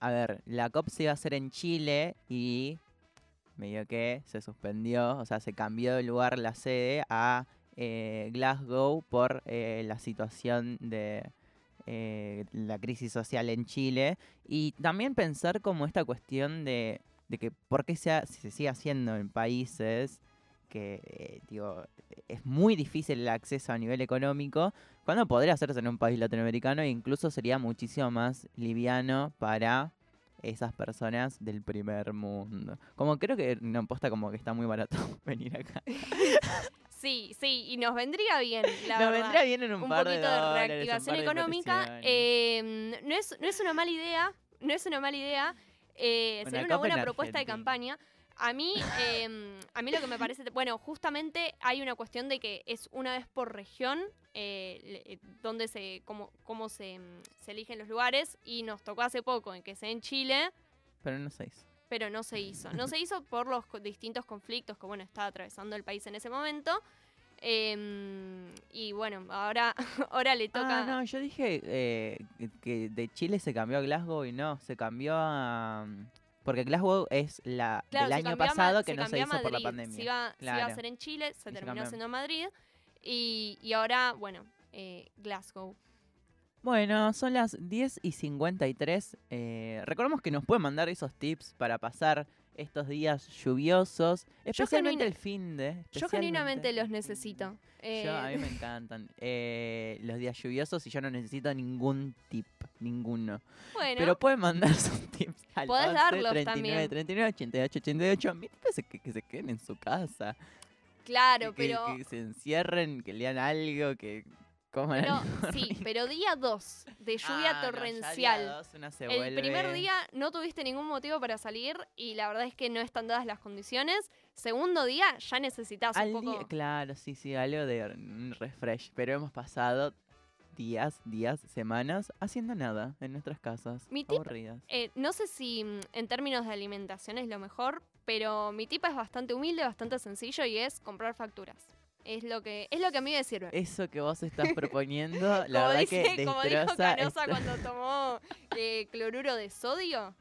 a ver, la COP se iba a hacer en Chile y medio que se suspendió, o sea, se cambió de lugar la sede a eh, Glasgow por eh, la situación de eh, la crisis social en Chile y también pensar como esta cuestión de, de que por qué se, ha- se sigue haciendo en países que, eh, digo, es muy difícil el acceso a nivel económico, cuando podría hacerse en un país latinoamericano e incluso sería muchísimo más liviano para esas personas del primer mundo. Como creo que no posta como que está muy barato [LAUGHS] venir acá. [LAUGHS] Sí, sí, y nos vendría bien, la Nos verdad. vendría bien en un, un par poquito de, un reactivación par de económica. eh, no, es, no es una mala idea, no es una mala idea. Eh, Una sería una buena propuesta de campaña. A mí, eh, a mí lo que me parece, bueno, justamente hay una cuestión de que es una vez por región eh, eh, donde se, cómo, cómo se, mm, se eligen los lugares y nos tocó hace poco en que sea en Chile, Pero no sé. pero no se hizo. No se hizo por los distintos conflictos que, bueno, estaba atravesando el país en ese momento. Em, y bueno, ahora, [LAUGHS] ahora le toca... Ah, no, yo dije eh, que- de Chile se cambió a Glasgow y no, se cambió a... Porque Glasgow es la Claro, del año a pasado que no se hizo por la pandemia. Se iba, se iba a Claro. hacer en Chile, se se terminó haciendo en Madrid. Y, y ahora, bueno, eh, Glasgow. Bueno, son las 10 y 53. Eh, recordemos que nos pueden mandar esos tips para pasar estos días lluviosos, especialmente el fin de. Yo genuinamente los necesito. Eh, Yo, a mí me encantan eh, los días lluviosos y yo no necesito ningún tip, ninguno. bueno, Pero pueden mandar sus tips [LAUGHS] al Podés 11 darlos 39 también. 39 88 88. Mi tip es que, que se queden en su casa. claro, que- pero... que se encierren, que lean algo, que algo [LAUGHS] sí, pero día 2 de lluvia Ah, no, ya día torrencial. dos una se El primer día no tuviste ningún motivo para salir y la verdad es que no están dadas las condiciones. Segundo día ya necesitas Al un día- poco... claro, sí, sí, algo de un refresh. Pero hemos pasado días, días, semanas haciendo nada en nuestras casas. Mi tip aburridas. Eh, no sé si mm, en términos de alimentación es lo mejor, pero mi tip es bastante humilde, bastante sencillo y es comprar facturas. Es lo que, es lo que a mí me sirve. Eso que vos estás [LAUGHS] proponiendo, la como, verdad dice- que como dijo Canosa cuando tomó [LAUGHS] eh, cloruro de sodio,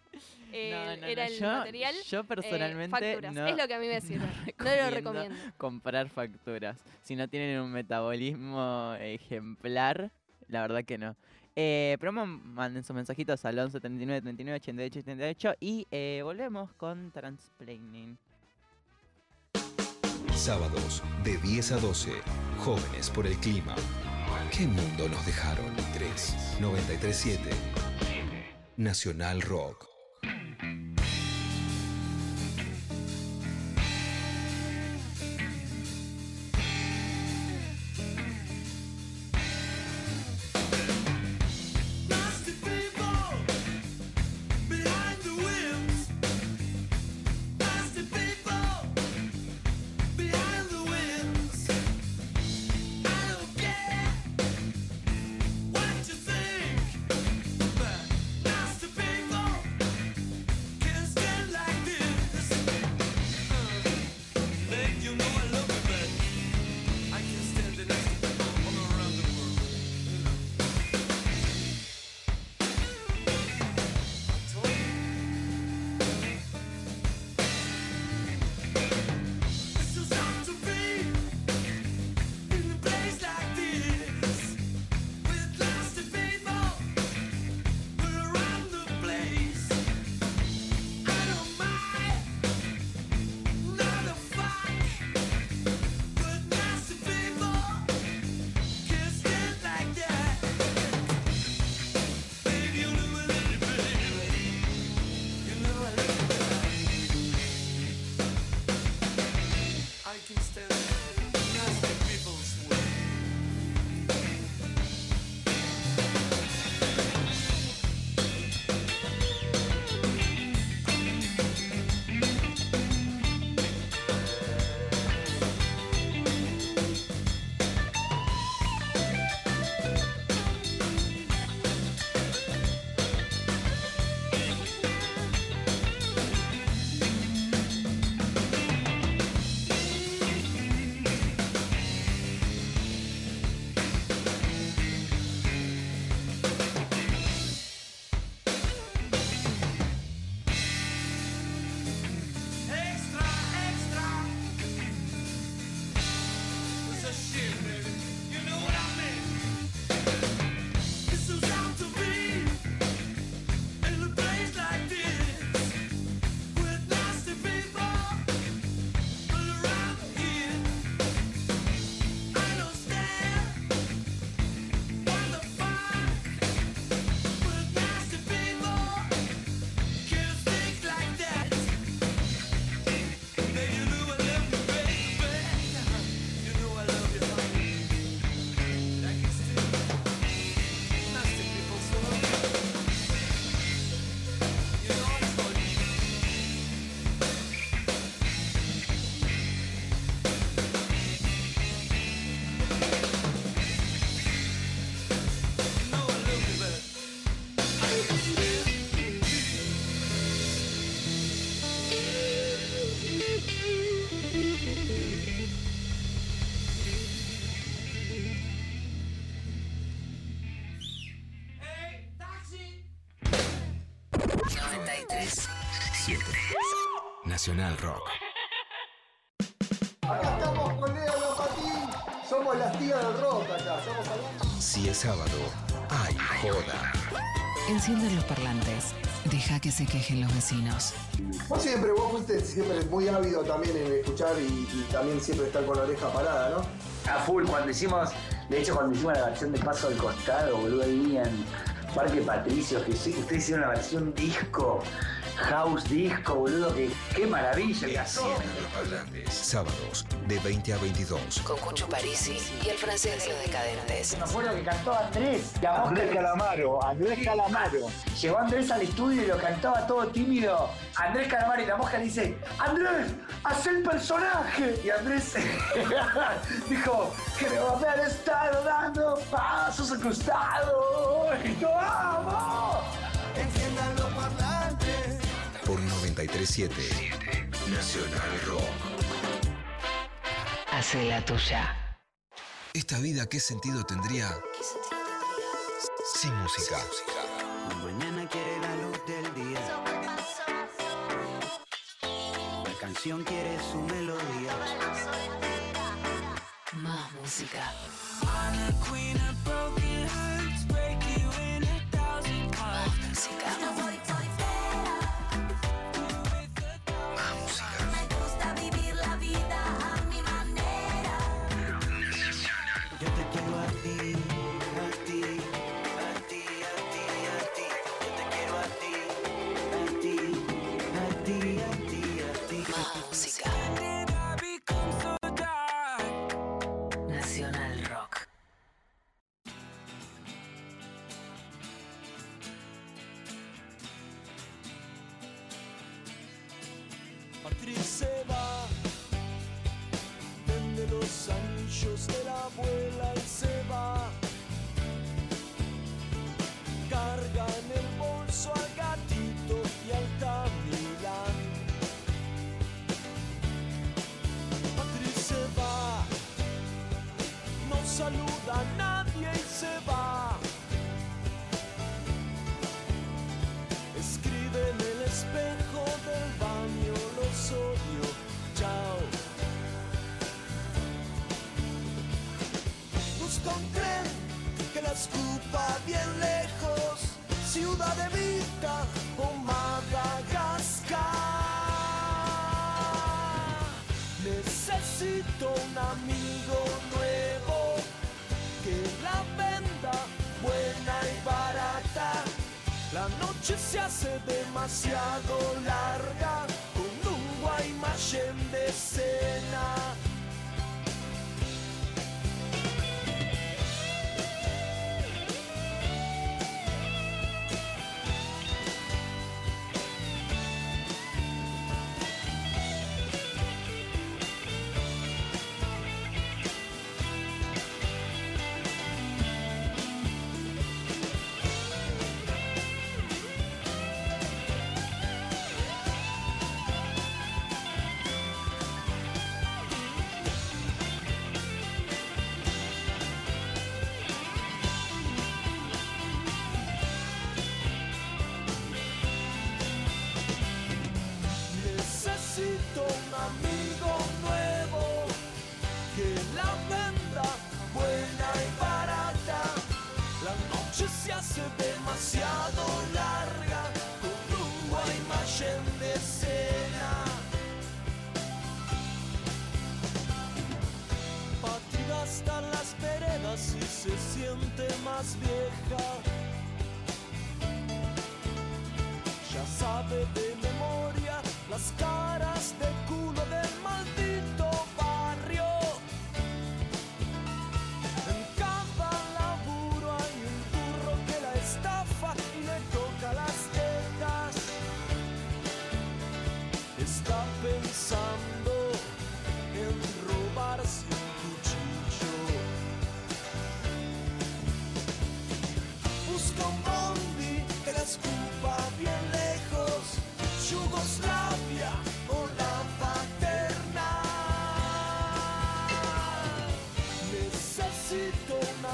eh, No, no, era no, el yo, material. Yo eh, personalmente facturas. no, es lo que a mí me [LAUGHS] sirve. no lo recomiendo comprar facturas. Si no tienen un metabolismo ejemplar, la verdad que no. Eh, pero ma- manden sus mensajitos al 11 39 39 88 88 y eh, volvemos con Transplaining. Sábados de 10 a 12. Jóvenes por el clima. ¿Qué mundo nos dejaron? 3 937 Nacional Rock. Kingston. Nacional Rock. Acá estamos con Leo Lopatín. Somos las tías del rock acá. Somos. Si es sábado, hay joda. Encienden los parlantes. Deja que se quejen los vecinos. Vos siempre, vos fuiste siempre muy ávido también en escuchar y, y también siempre estar con la oreja parada, ¿no? A full, cuando hicimos, de hecho cuando hicimos la versión de Paso al Costado, boludo, ahí en Parque Patricio, que sí, ustedes hicieron la versión disco, house disco, boludo, que qué maravilla que los. Sábados, de 20 a 22. Con Cucho Parisi y el francés de los decadentes. Me acuerdo que cantó Andrés, la mosca Andrés que- Calamaro, Andrés Calamaro. Llegó Andrés al estudio y lo cantaba todo tímido. Andrés Calamaro y la mosca le dice, Andrés, haz el personaje. Y Andrés [LAUGHS] dijo, creo haber estado dando pasos al costado. Y yo, ¡vamos! 93.7. Nacional Rock. Hace la tuya. ¿Esta vida qué sentido tendría sin música? Mañana quiere la luz del día. La canción quiere su melodía. Más música. Más Patrick se va, vende los anillos de demasiado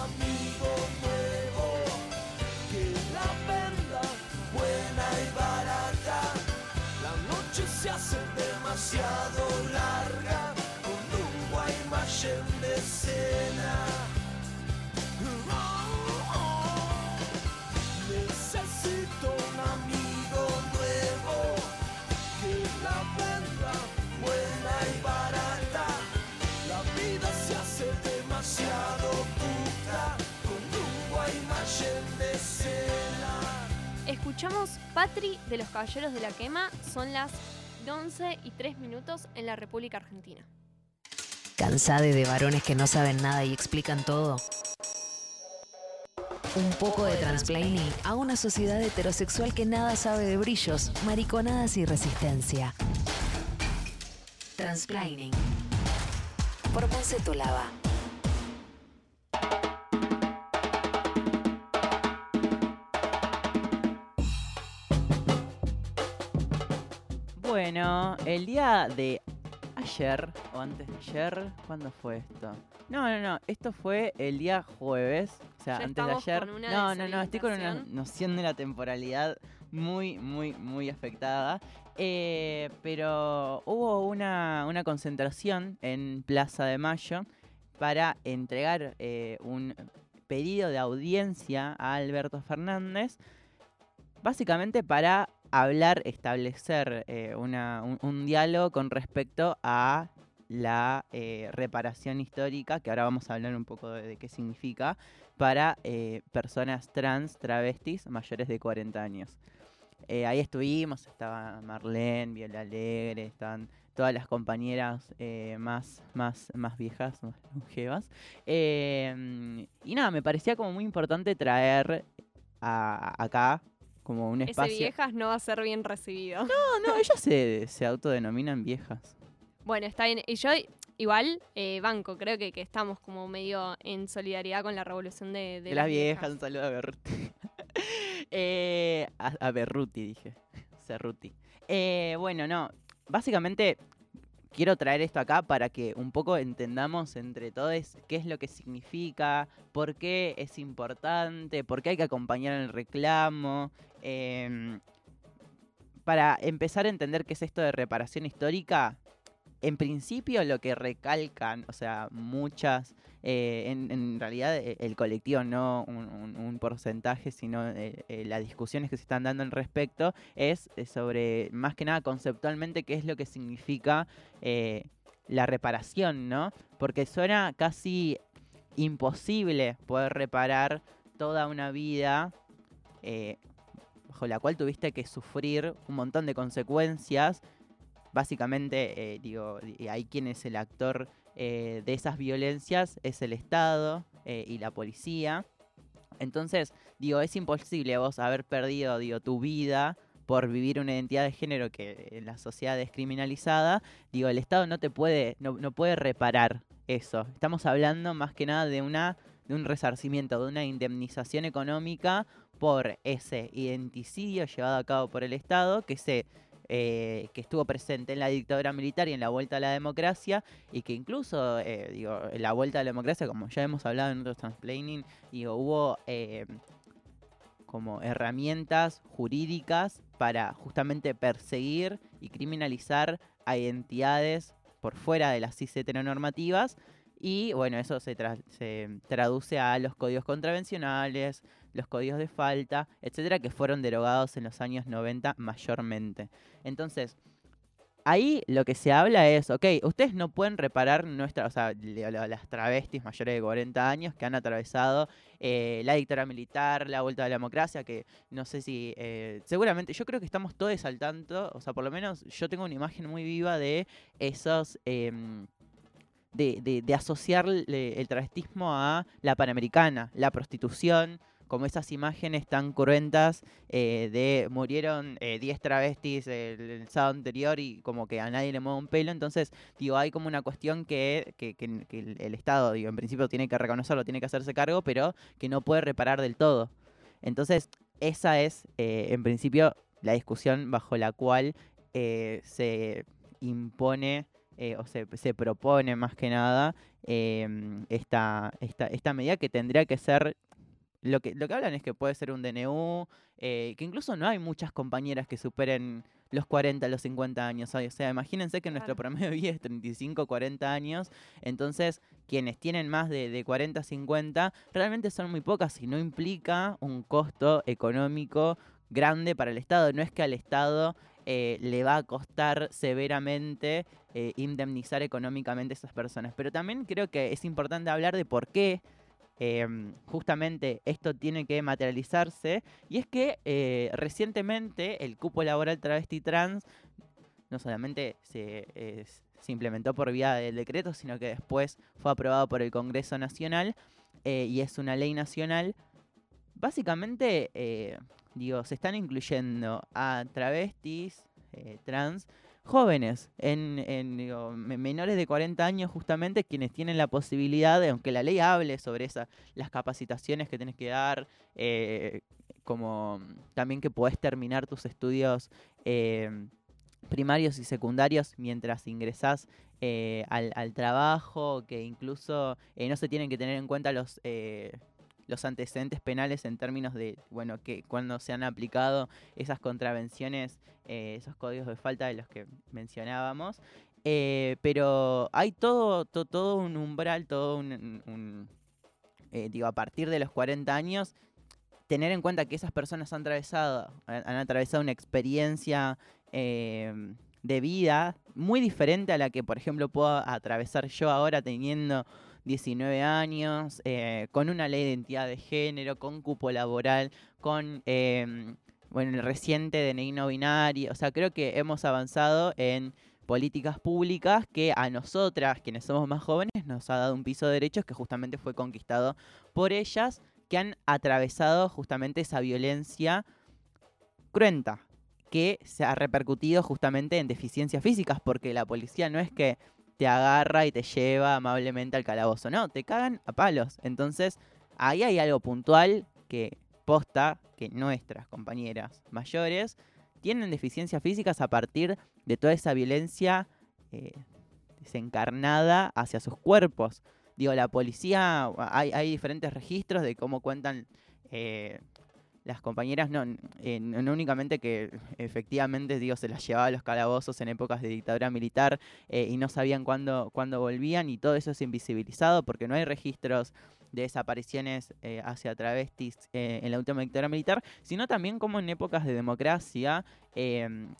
amigo nuevo que la venda buena y barata. La noche se hace demasiado larga con un guaymallén de cena. Oh, oh, oh, necesito Escuchamos Patri de los Caballeros de la Quema. Son las 11 y 3 minutos en la República Argentina. ¿Cansade de varones que no saben nada y explican todo? Un poco de transplaining a una sociedad heterosexual que nada sabe de brillos, mariconadas y resistencia. Transplaining. Por Monse Lava. Bueno, el día de ayer, o antes de ayer, ¿cuándo fue esto? No, no, no, esto fue el día jueves, o sea, Ya antes de ayer. con una no, no, no, estoy con una noción de la temporalidad muy, muy, muy afectada. Eh, pero hubo una, una concentración en Plaza de Mayo para entregar eh, un pedido de audiencia a Alberto Fernández básicamente para hablar, establecer eh, una- un, diálogo con respecto a la eh, reparación histórica, que ahora vamos a hablar un poco de, qué significa, para eh, personas trans, travestis, mayores de 40 años. Ahí estuvimos, estaba Marlene, Viola Alegre, estaban todas las compañeras más, más, más viejas, más longevas. Y nada, me parecía como muy importante traer acá como un Ese espacio. viejas no va a ser bien recibido. No, no, ellas se, se autodenominan viejas. Bueno, está bien. Y yo igual, eh, banco, creo que, que estamos como medio en solidaridad con la revolución de, de De las viejas, un saludo a Berruti. [LAUGHS] Eh, a, a Berruti, dije. [LAUGHS] Cerruti. Eh, bueno, no. Básicamente quiero traer esto acá para que un poco entendamos entre todos qué es lo que significa, por qué es importante, por qué hay que acompañar el reclamo. em, para empezar a entender qué es esto de reparación histórica, en principio lo que recalcan, o sea, muchas, eh, en, realidad eh, el colectivo, no un, porcentaje, sino eh, las discusiones que se están dando al respecto, es sobre, más que nada conceptualmente, qué es lo que significa la reparación, ¿no? Porque suena casi imposible poder reparar toda una vida bajo la cual tuviste que sufrir un montón de consecuencias básicamente, digo, y ahí quien es el actor eh, de esas violencias es el Estado eh, y la policía. Entonces, digo, es imposible vos haber perdido, tu vida por vivir una identidad de género que en la sociedad es criminalizada. Digo, el Estado no te puede, no, no puede reparar eso. Estamos hablando más que nada de una de un resarcimiento, de una indemnización económica por ese identicidio llevado a cabo por el Estado que se eh, que estuvo presente en la dictadura militar y en la vuelta a la democracia y que incluso, eh, digo, en la vuelta a la democracia, como ya hemos hablado en otros transplaining, digo, hubo eh, como herramientas jurídicas para justamente perseguir y criminalizar a identidades por fuera de las cis heteronormativas y bueno, eso se, se traduce a los códigos contravencionales, los códigos de falta, etcétera, que fueron derogados en los años 90 mayormente. Entonces, ahí lo que se habla es, ok, ustedes no pueden reparar nuestra, o sea, las travestis mayores de 40 años que han atravesado eh, la dictadura militar, la vuelta a la democracia, que no sé si, eh, seguramente, yo creo que estamos todos al tanto, o sea, por lo menos yo tengo una imagen muy viva de esos... em, de, de- de asociar le- el travestismo a la panamericana, la prostitución, como esas imágenes tan cruentas eh, de murieron eh, 10 travestis el, sábado anterior y como que a nadie le mueve un pelo. Entonces, digo, hay como una cuestión que, que- el, Estado, digo, en principio tiene que reconocerlo, tiene que hacerse cargo, pero que no puede reparar del todo. Entonces, esa es, eh, en principio, la discusión bajo la cual eh, se impone eh, o se, se propone más que nada em, esta, esta, esta medida que tendría que ser lo que, lo que hablan es que puede ser un DNU, eh, que incluso no hay muchas compañeras que superen los 40, los 50 años. O sea, imagínense que nuestro promedio [LAUGHS] de vida es 35, 40 años. Entonces, quienes tienen más de, de 40, 50, realmente son muy pocas y no implica un costo económico grande para el Estado. No es que al Estado eh, le va a costar severamente eh, indemnizar económicamente a esas personas. Pero también creo que es importante hablar de por qué em, justamente esto tiene que materializarse. Y es que eh, recientemente el cupo laboral travesti trans no solamente se, es- se implementó por vía del decreto, sino que después fue aprobado por el Congreso Nacional eh, y es una ley nacional. Básicamente, eh, digo, se están incluyendo a travestis, eh, trans, jóvenes, en, en, digo, me- menores de 40 años justamente, quienes tienen la posibilidad, de, aunque la ley hable sobre esa, las capacitaciones que tienes que dar, eh, como también que podés terminar tus estudios eh, primarios y secundarios mientras ingresás eh, al, al trabajo, que incluso eh, no se tienen que tener en cuenta los, eh, los antecedentes penales en términos de, bueno, que cuando se han aplicado esas contravenciones, eh, esos códigos de falta de los que mencionábamos. Eh, pero hay todo, to- todo un umbral, todo un, eh, digo, a partir de los 40 años, tener en cuenta que esas personas han atravesado, han atravesado una experiencia de vida muy diferente a la que, por ejemplo, puedo atravesar yo ahora teniendo 19 años, eh, con una ley de identidad de género, con cupo laboral, con eh, bueno, el reciente DNI no binario. O sea, creo que hemos avanzado en políticas públicas que a nosotras, quienes somos más jóvenes, nos ha dado un piso de derechos que justamente fue conquistado por ellas, que han atravesado justamente esa violencia cruenta que se ha repercutido justamente en deficiencias físicas, porque la policía no es que te agarra y te lleva amablemente al calabozo, no, te cagan a palos. Entonces, ahí hay algo puntual que posta que nuestras compañeras mayores tienen deficiencias físicas a partir de toda esa violencia eh, desencarnada hacia sus cuerpos. Digo, la policía, hay, diferentes registros de cómo cuentan eh, las compañeras, no, eh, no únicamente que efectivamente digo, se las llevaba a los calabozos en épocas de dictadura militar eh, y no sabían cuándo, cuándo volvían y todo eso es invisibilizado porque no hay registros de desapariciones eh, hacia travestis eh, en la última dictadura militar, sino también como en épocas de democracia, em,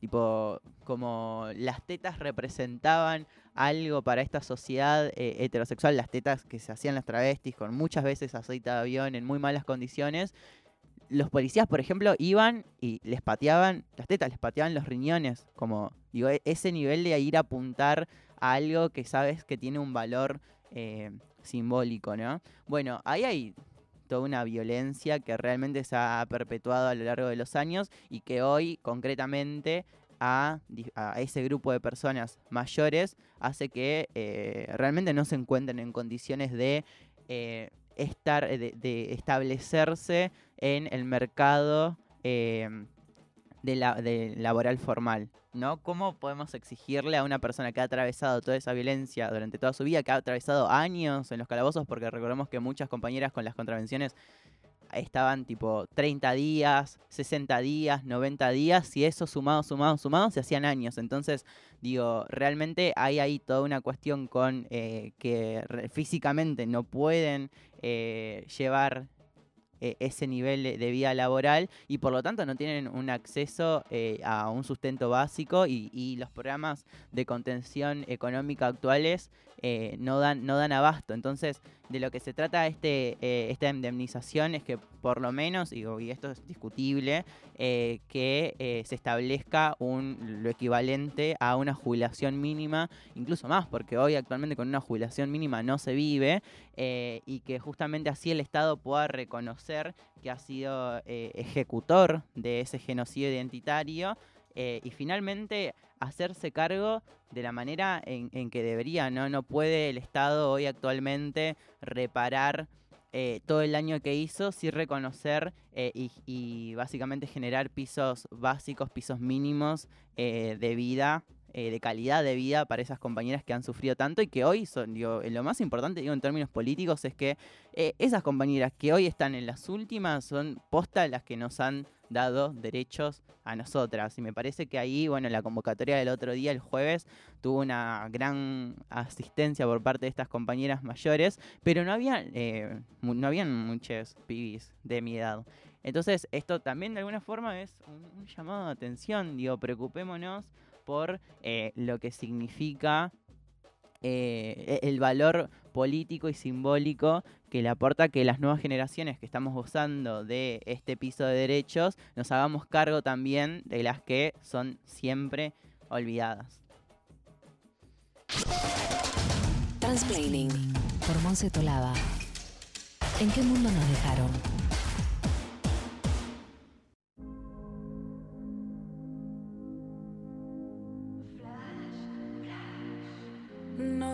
tipo, como las tetas representaban algo para esta sociedad heterosexual, las tetas que se hacían las travestis con muchas veces aceite de avión en muy malas condiciones, los policías, por ejemplo, iban y les pateaban las tetas, les pateaban los riñones, como digo, e- ese nivel de ir a apuntar a algo que sabes que tiene un valor eh, simbólico, ¿no? Bueno, ahí hay toda una violencia que realmente se ha perpetuado a lo largo de los años y que hoy concretamente a, ese grupo de personas mayores hace que eh, realmente no se encuentren en condiciones de eh, estar, de, de establecerse en el mercado eh, de la, laboral formal, ¿no? ¿Cómo podemos exigirle a una persona que ha atravesado toda esa violencia durante toda su vida, que ha atravesado años en los calabozos, porque recordemos que muchas compañeras con las contravenciones estaban tipo 30 días, 60 días, 90 días, y eso sumado, sumado, sumado, se hacían años. Entonces, digo, realmente hay ahí toda una cuestión con eh, que físicamente no pueden eh, llevar eh, ese nivel de vida laboral y por lo tanto no tienen un acceso eh, a un sustento básico y, y los programas de contención económica actuales eh, no, dan, no dan abasto. Entonces, de lo que se trata este, eh, esta indemnización es que por lo menos, y esto es discutible, eh, que se establezca un, lo equivalente a una jubilación mínima, incluso más, porque hoy actualmente con una jubilación mínima no se vive, y que justamente así el Estado pueda reconocer que ha sido ejecutor de ese genocidio identitario y finalmente hacerse cargo de la manera en, que debería, ¿no? No puede el Estado hoy actualmente reparar eh, todo el daño que hizo sin reconocer eh, y, y básicamente generar pisos básicos, pisos mínimos eh, de vida eh, de calidad de vida para esas compañeras que han sufrido tanto y que hoy son, digo, eh, lo más importante, digo, en términos políticos, es que eh, esas compañeras que hoy están en las últimas son posta las que nos han dado derechos a nosotras. Y me parece que ahí, bueno, la convocatoria del otro día, el jueves, tuvo una gran asistencia por parte de estas compañeras mayores, pero no había, eh, no habían muchos pibis de mi edad. Entonces, esto también de alguna forma es un, un llamado de atención. Digo, preocupémonos por eh, lo que significa eh, el valor político y simbólico que le aporta que las nuevas generaciones que estamos gozando de este piso de derechos nos hagamos cargo también de las que son siempre olvidadas. Transplaining por Monse Tolaba. ¿En qué mundo nos dejaron?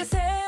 Mi deseo,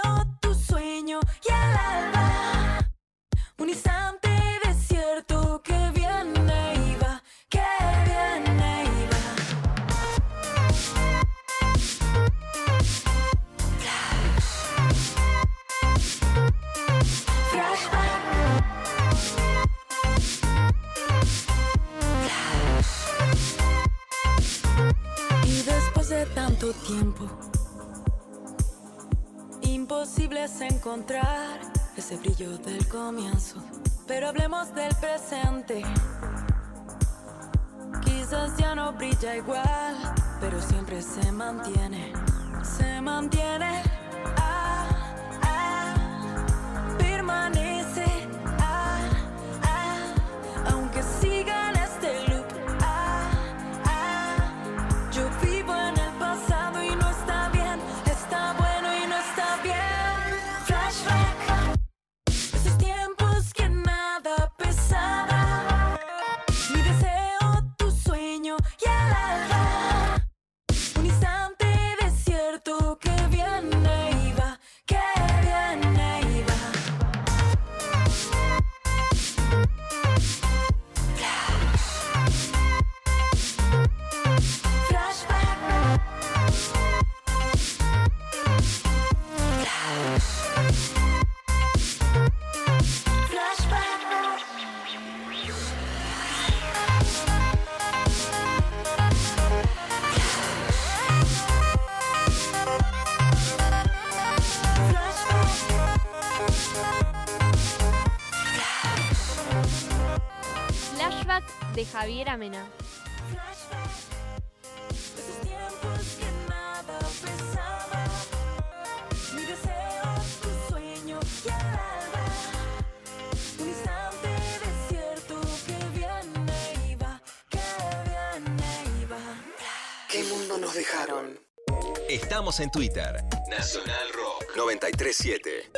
nos dejaron? Estamos en Twitter. Nacional Rock 937.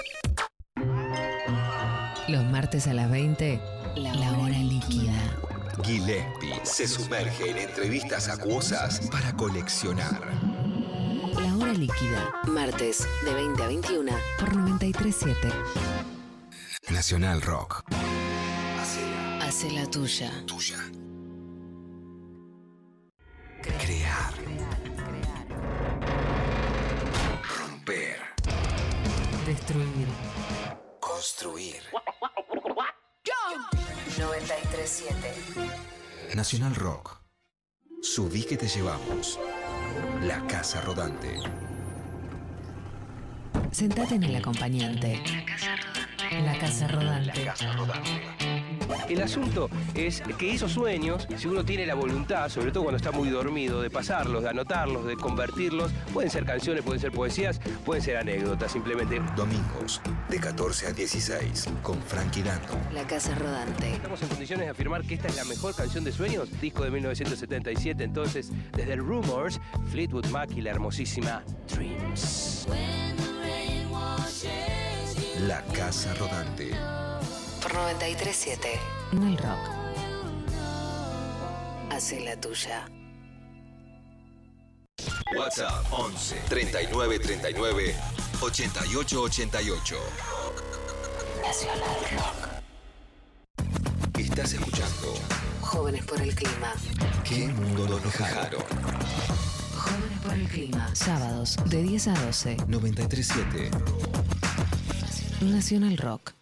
Los martes a las 20, la hora líquida. Gillespie se sumerge en entrevistas acuosas para coleccionar. La hora líquida. Martes de 20 a 21 por 937. Nacional Rock. Hace la tuya. Tuya. Nacional Rock. Subí que te llevamos. La casa rodante. Sentate en el acompañante. La casa rodante. La casa rodante. El asunto es que esos sueños, si uno tiene la voluntad, sobre todo cuando está muy dormido, de pasarlos, de anotarlos, de convertirlos, pueden ser canciones, pueden ser poesías, pueden ser anécdotas, simplemente. Domingos, de 14 a 16, con Frankie Dando. La Casa Rodante. Estamos en condiciones de afirmar que esta es la mejor canción de sueños, disco de 1977, entonces, desde Rumors, Fleetwood Mac y la hermosísima Dreams. La Casa Rodante por 937. No rock. Hace la tuya. WhatsApp 11 39 39 88 88. Nacional Rock. Estás escuchando Jóvenes por el Clima. ¿Qué mundo nos dejaron? Jóvenes por el Clima. Sábados de 10 a 12. 937. Nacional Rock.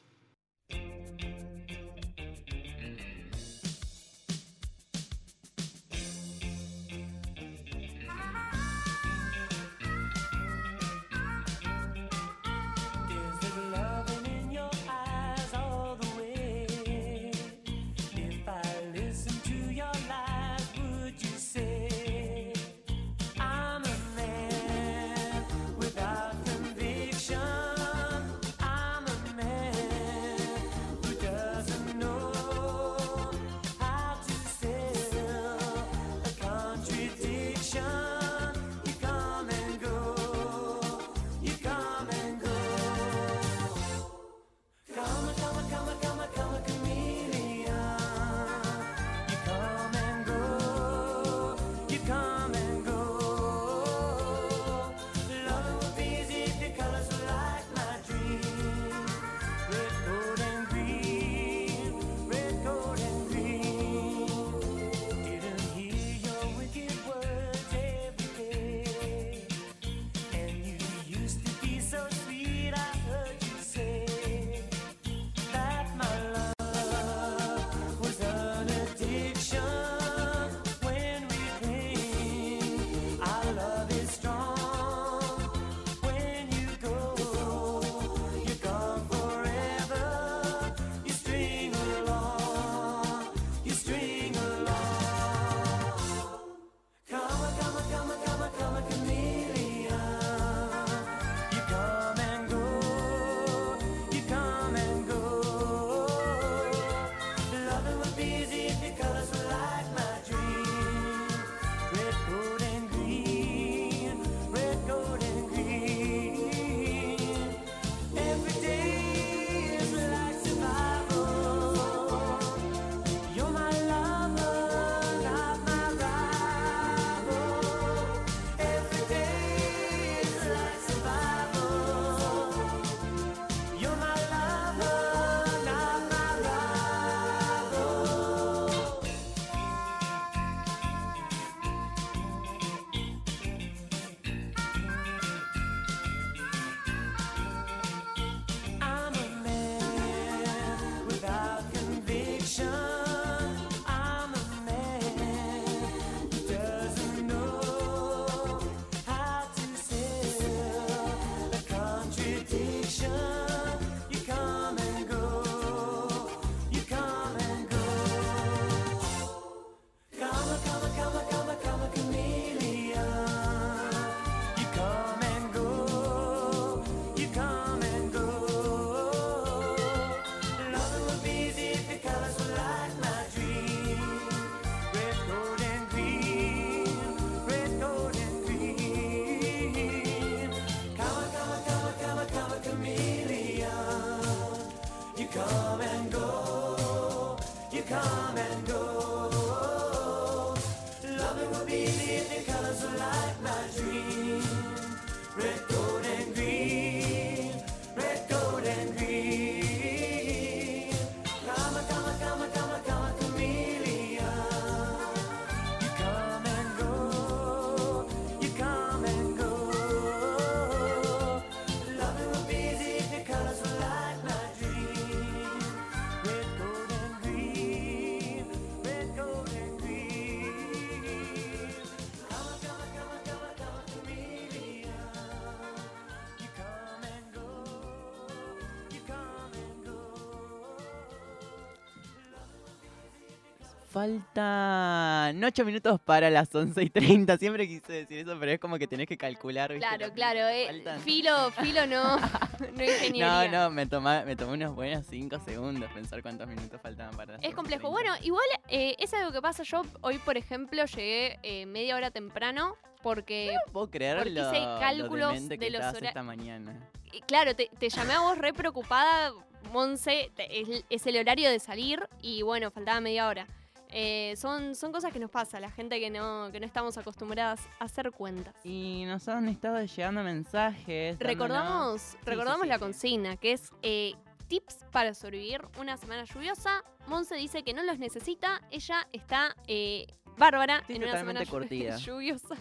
Faltan 8 minutos para las 11 y 30. Siempre quise decir eso, pero es como que tenés que calcular. ¿viste? Claro, claro. eh, filo, filo no, [LAUGHS] no ingeniería. No, no, me, toma, me tomé unos buenos 5 segundos pensar cuántos minutos faltaban para las Es 11 y complejo. 30. Bueno, igual eh, es algo que pasa. Yo hoy, por ejemplo, llegué eh, media hora temprano porque, puedo creer porque lo, hice lo cálculos de los horarios. esta mañana. Claro, te, te llamé a vos re preocupada, Monse, te- es, es el horario de salir y bueno, faltaba media hora. Eh, son, son cosas que nos pasa, la gente que no, que no estamos acostumbradas a hacer cuentas. Y nos han estado llegando mensajes. Recordamos, Sí, recordamos sí, sí, la consigna, que es eh, tips para sobrevivir una semana lluviosa. Monse dice que no los necesita, ella está eh, bárbara en una semana [LAUGHS] curtida. [LAUGHS] lluviosa,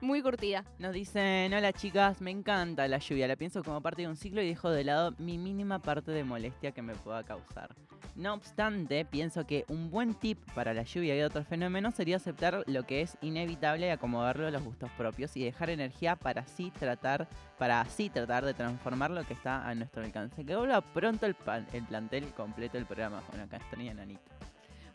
muy curtida. Nos dicen, hola chicas, me encanta la lluvia, la pienso como parte de un ciclo y dejo de lado mi mínima parte de molestia que me pueda causar. No obstante, pienso que un buen tip para la lluvia y otros fenómenos sería aceptar lo que es inevitable y acomodarlo a los gustos propios y dejar energía para así tratar, para así tratar de transformar lo que está a nuestro alcance. Que vuelva pronto el, plantel completo del programa. Bueno, acá extrañan a Anita.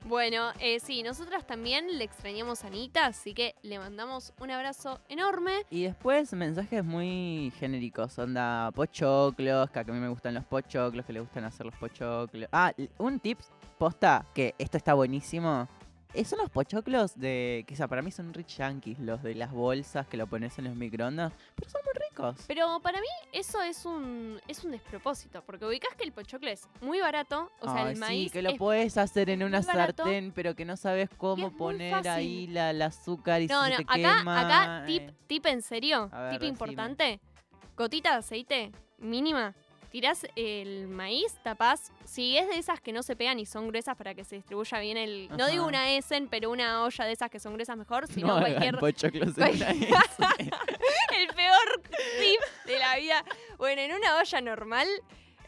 Bueno, eh, sí, nosotras también le extrañamos a Anita, así que le mandamos un abrazo enorme. Y después mensajes muy genéricos, onda pochoclos, que a mí me gustan los pochoclos, que le gustan hacer los pochoclos. Ah, un tip posta, que esto está buenísimo. Eh, son los pochoclos de, sea, para mí son rich yankees, los de las bolsas que lo pones en los microondas, pero son muy ricos. Pero para mí eso es un, es un despropósito, porque ubicás que el pochoclo es muy barato, o sea, Ay, el maíz sí, que lo es puedes hacer en una barato sartén, pero que no sabes cómo poner ahí la, el azúcar y No, no, te acá, quema. acá, tip, eh. tip en serio, ver, tip importante. Gotita de aceite, mínima. Tirás el maíz, tapás. Si es de esas que no se pegan y son gruesas para que se distribuya bien el. No digo Ajá. una Essen, pero una olla de esas que son gruesas mejor, [LAUGHS] sino No cualquier. pochoclos [LAUGHS] el peor tip de la vida. Bueno, en una olla normal.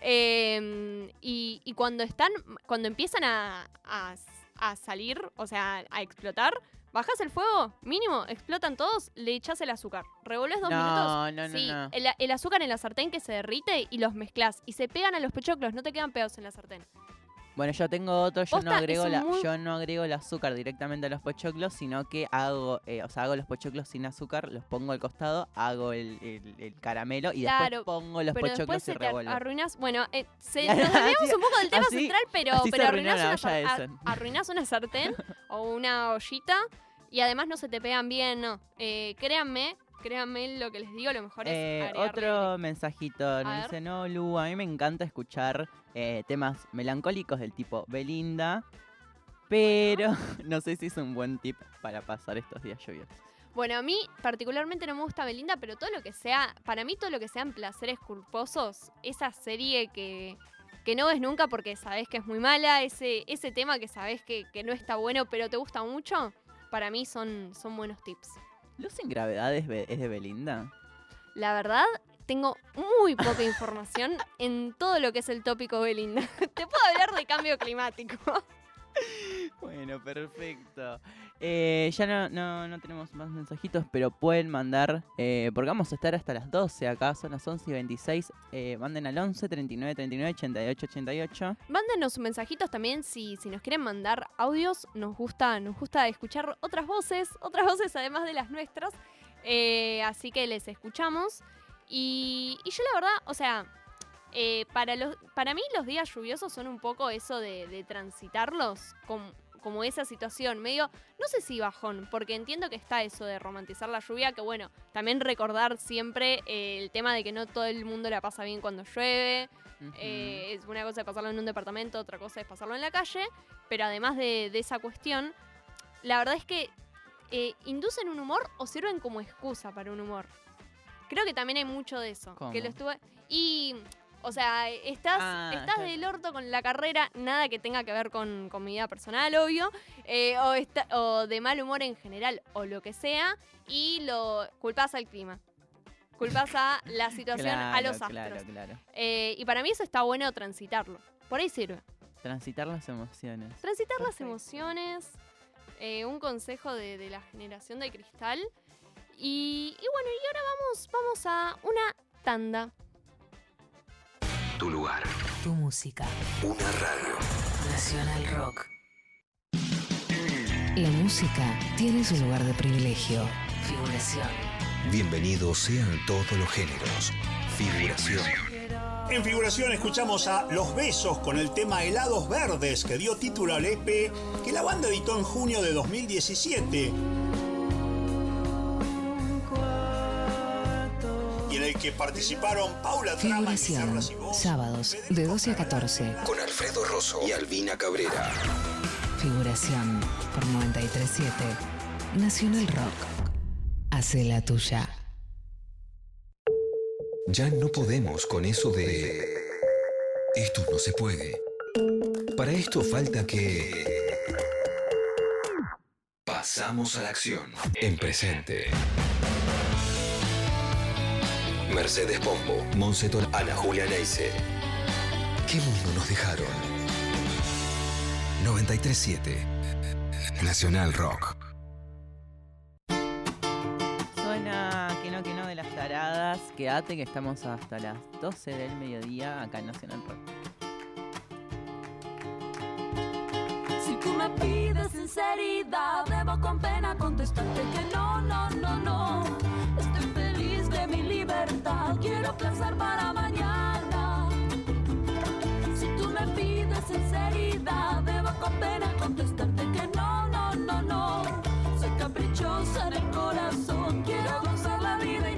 eh, y, y cuando están. Cuando empiezan a, a- a salir, o sea, a explotar, bajas el fuego, mínimo, explotan todos, le echás el azúcar. Revolves dos No, minutos. no, no, sí, no. El, el azúcar en la sartén que se derrite y los mezclas. Y se pegan a los pochoclos, no te quedan pegados en la sartén. Bueno, yo tengo otro, yo no agrego la, muy- yo no agrego el azúcar directamente a los pochoclos, sino que hago, eh, o sea, hago los pochoclos sin azúcar, los pongo al costado, hago el, el- el caramelo y Claro, después pongo los pero pochoclos y revuelvo. arruinas. Bueno, eh, se, nos desviamos un poco del tema así- central, pero, pero la una, olla sar- esa. ar- arruinás una sartén o una ollita y además no se te pegan bien, no. Eh, créanme, créanme lo que les digo, lo mejor es Eh, otro mensajito, nos dice, no, Lu, a mí me encanta escuchar eh, temas melancólicos del tipo Belinda, pero [LAUGHS] no sé si es un buen tip para pasar estos días lluviosos. Bueno, a mí particularmente no me gusta Belinda, pero todo lo que sea, para mí todo lo que sean placeres culposos, esa serie que, que no ves nunca porque sabes que es muy mala, ese, ese tema que sabes que, que no está bueno pero te gusta mucho, para mí son, son buenos tips. ¿Luz sin gravedad es de Belinda? La verdad, tengo muy poca información en todo lo que es el tópico Belinda. [LAUGHS] Te puedo hablar de cambio climático. Bueno, perfecto. Eh, ya no, no, no tenemos más mensajitos, pero pueden mandar, eh, porque vamos a estar hasta las 12 acá, son las 11 y 26. eh, manden al 11 39 39 88 88. Mándenos mensajitos también si, si nos quieren mandar audios. Nos gusta, nos gusta escuchar otras voces, otras voces además de las nuestras. Eh, así que les escuchamos. Y, y yo la verdad, o sea, eh, para, los, para mí los días lluviosos son un poco eso de, de transitarlos com- como esa situación, medio, no sé si bajón, porque entiendo que está eso de romantizar la lluvia, que bueno, también recordar siempre eh, el tema de que no todo el mundo la pasa bien cuando llueve, eh, es una cosa es pasarlo en un departamento, otra cosa es pasarlo en la calle, pero además de, de esa cuestión, la verdad es que eh, inducen un humor o sirven como excusa para un humor. Creo que también hay mucho de eso. ¿Cómo? Que lo estuve. Y. O sea, estás, Ah, estás del orto con la carrera, nada que tenga que ver con, con mi vida personal, obvio, eh, o, está- o de mal humor en general, o lo que sea, y lo culpas al clima. Culpas a [LAUGHS] la situación, a los astros. Claro, claro. Eh, y para mí eso está bueno transitarlo. Por ahí sirve. Transitar las emociones. Transitar las emociones, eh, un consejo de, de la generación de cristal. Y, y bueno, y ahora vamos, vamos a una tanda. Tu lugar. Tu música. Una radio. Nacional Rock. La música tiene su lugar de privilegio. Figuración. Bienvenidos sean todos los géneros. Figuración. En figuración escuchamos a Los Besos con el tema Helados Verdes que dio título al EP que la banda editó en junio de 2017 que participaron Paula Trama, Figuración. Sábados de 12 a 14. Con Alfredo Rosso y Albina Cabrera. Figuración por 937. Nacional Rock. Hace la tuya. Ya no podemos con eso de... Esto no se puede. Para esto falta que... Pasamos a la acción. En presente. Mercedes Pombo, Monsetor, Ana Julia Neise. ¿Qué mundo nos dejaron? 937 Nacional Rock. Suena que no, que no de las taradas. Quédate que estamos hasta las 12 del mediodía acá en Nacional Rock. Si tú me pides sinceridad, debo con pena contestarte que no, no, no, no. Quiero placer para mañana. Si tú me pides sinceridad, debo con pena contestarte que no, no, no, no. Soy caprichosa en el corazón, quiero gozar la vida y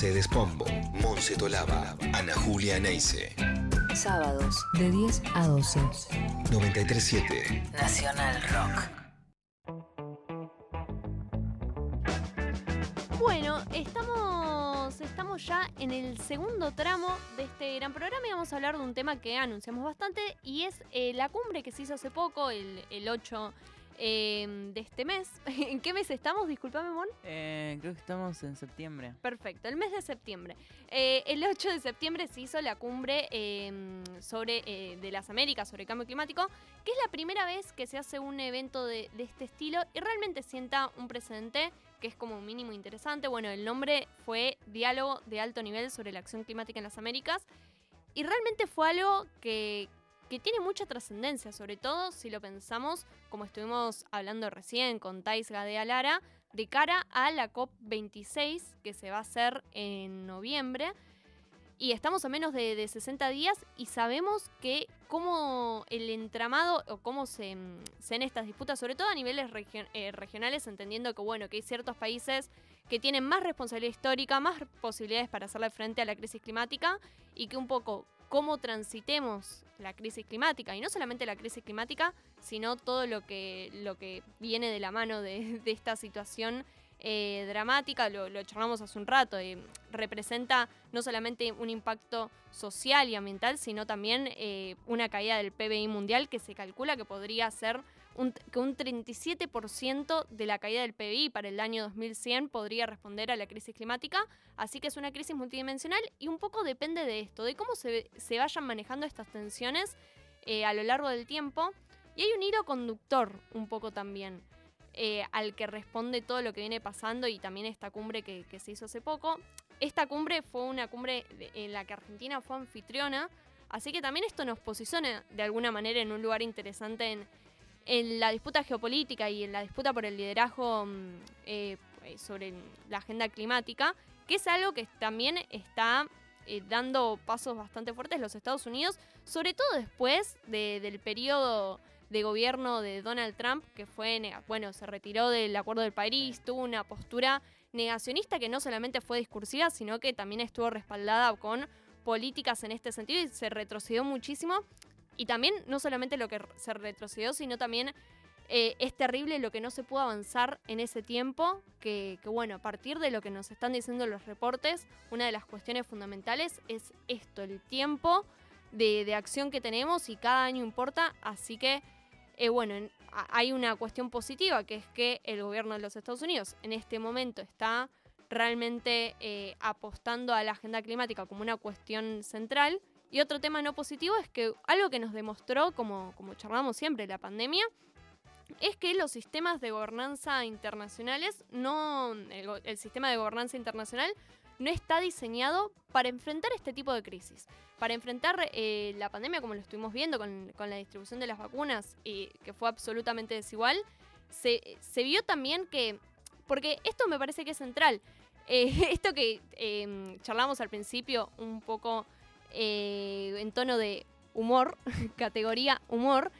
Mercedes Pombo, Monse Tolaba, Ana Julia Neise. Sábados de 10 a 12. 937 Nacional Rock. Bueno, estamos, estamos ya en el segundo tramo de este gran programa y vamos a hablar de un tema que anunciamos bastante y es eh, la cumbre que se hizo hace poco, el, el 8 eh, de este mes. [LAUGHS] ¿En qué mes estamos? Disculpame, Mon. Eh, creo que estamos en septiembre. Perfecto, el mes de septiembre. Eh, el 8 de septiembre se hizo la cumbre eh, sobre, eh, de las Américas sobre cambio climático, que es la primera vez que se hace un evento de, de este estilo y realmente sienta un precedente que es como mínimo interesante. Bueno, el nombre fue Diálogo de Alto Nivel sobre la Acción Climática en las Américas. Y realmente fue algo que, que tiene mucha trascendencia, sobre todo si lo pensamos, como estuvimos hablando recién con Thais Gadea Lara, de cara a la COP26 que se va a hacer en noviembre. Y estamos a menos de, de 60 días y sabemos que cómo el entramado o cómo se, mm, en estas disputas, sobre todo a niveles eh, regionales, entendiendo que bueno, que hay ciertos países que tienen más responsabilidad histórica, más posibilidades para hacerle frente a la crisis climática y que un poco cómo transitemos la crisis climática y no solamente la crisis climática, sino todo lo que, lo que viene de la mano de, [LAUGHS] de esta situación eh, dramática, lo, lo charlamos hace un rato, eh, representa no solamente un impacto social y ambiental, sino también eh, una caída del PBI mundial que se calcula que podría ser que un 37% de la caída del PBI para el año 2100 podría responder a la crisis climática, así que es una crisis multidimensional y un poco depende de esto, de cómo se, vayan manejando estas tensiones eh, a lo largo del tiempo. Y hay un hilo conductor un poco también eh, al que responde todo lo que viene pasando y también esta cumbre que, se hizo hace poco. Esta cumbre fue una cumbre en la que Argentina fue anfitriona, así que también esto nos posiciona de alguna manera en un lugar interesante en, en la disputa geopolítica y en la disputa por el liderazgo mm, eh, eh, sobre la agenda climática, que es algo que también está eh, dando pasos bastante fuertes los Estados Unidos, sobre todo después de- del periodo de gobierno de Donald Trump, que fue, bueno, se retiró del Acuerdo de París, tuvo una postura negacionista que no solamente fue discursiva, sino que también estuvo respaldada con políticas en este sentido y se retrocedió muchísimo. Y también no solamente lo que se retrocedió, sino también eh, es terrible lo que no se pudo avanzar en ese tiempo, que, bueno, a partir de lo que nos están diciendo los reportes, una de las cuestiones fundamentales es esto, el tiempo de, acción que tenemos y cada año importa, así que, eh, bueno, en- hay una cuestión positiva, que es que el gobierno de los Estados Unidos en este momento está realmente eh, apostando a la agenda climática como una cuestión central. Y otro tema no positivo es que algo que nos demostró, como, como charlamos siempre, la pandemia, es que los sistemas de gobernanza internacionales no. El, sistema de gobernanza internacional no está diseñado para enfrentar este tipo de crisis. Para enfrentar eh, la pandemia, como lo estuvimos viendo con, con la distribución de las vacunas, y que fue absolutamente desigual, se, se vio también que. Porque esto me parece que es central. Eh, [LAUGHS] esto que eh, charlamos al principio, un poco eh, en tono de humor, [LAUGHS] categoría humor,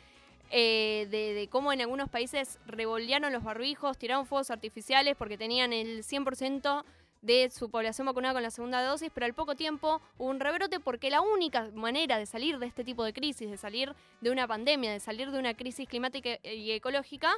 eh, de, cómo en algunos países revolearon los barbijos, tiraron fuegos artificiales porque tenían el 100% de su población vacunada con la segunda dosis, pero al poco tiempo hubo un rebrote porque la única manera de salir de este tipo de crisis, de salir de una pandemia, de salir de una crisis climática y ecológica,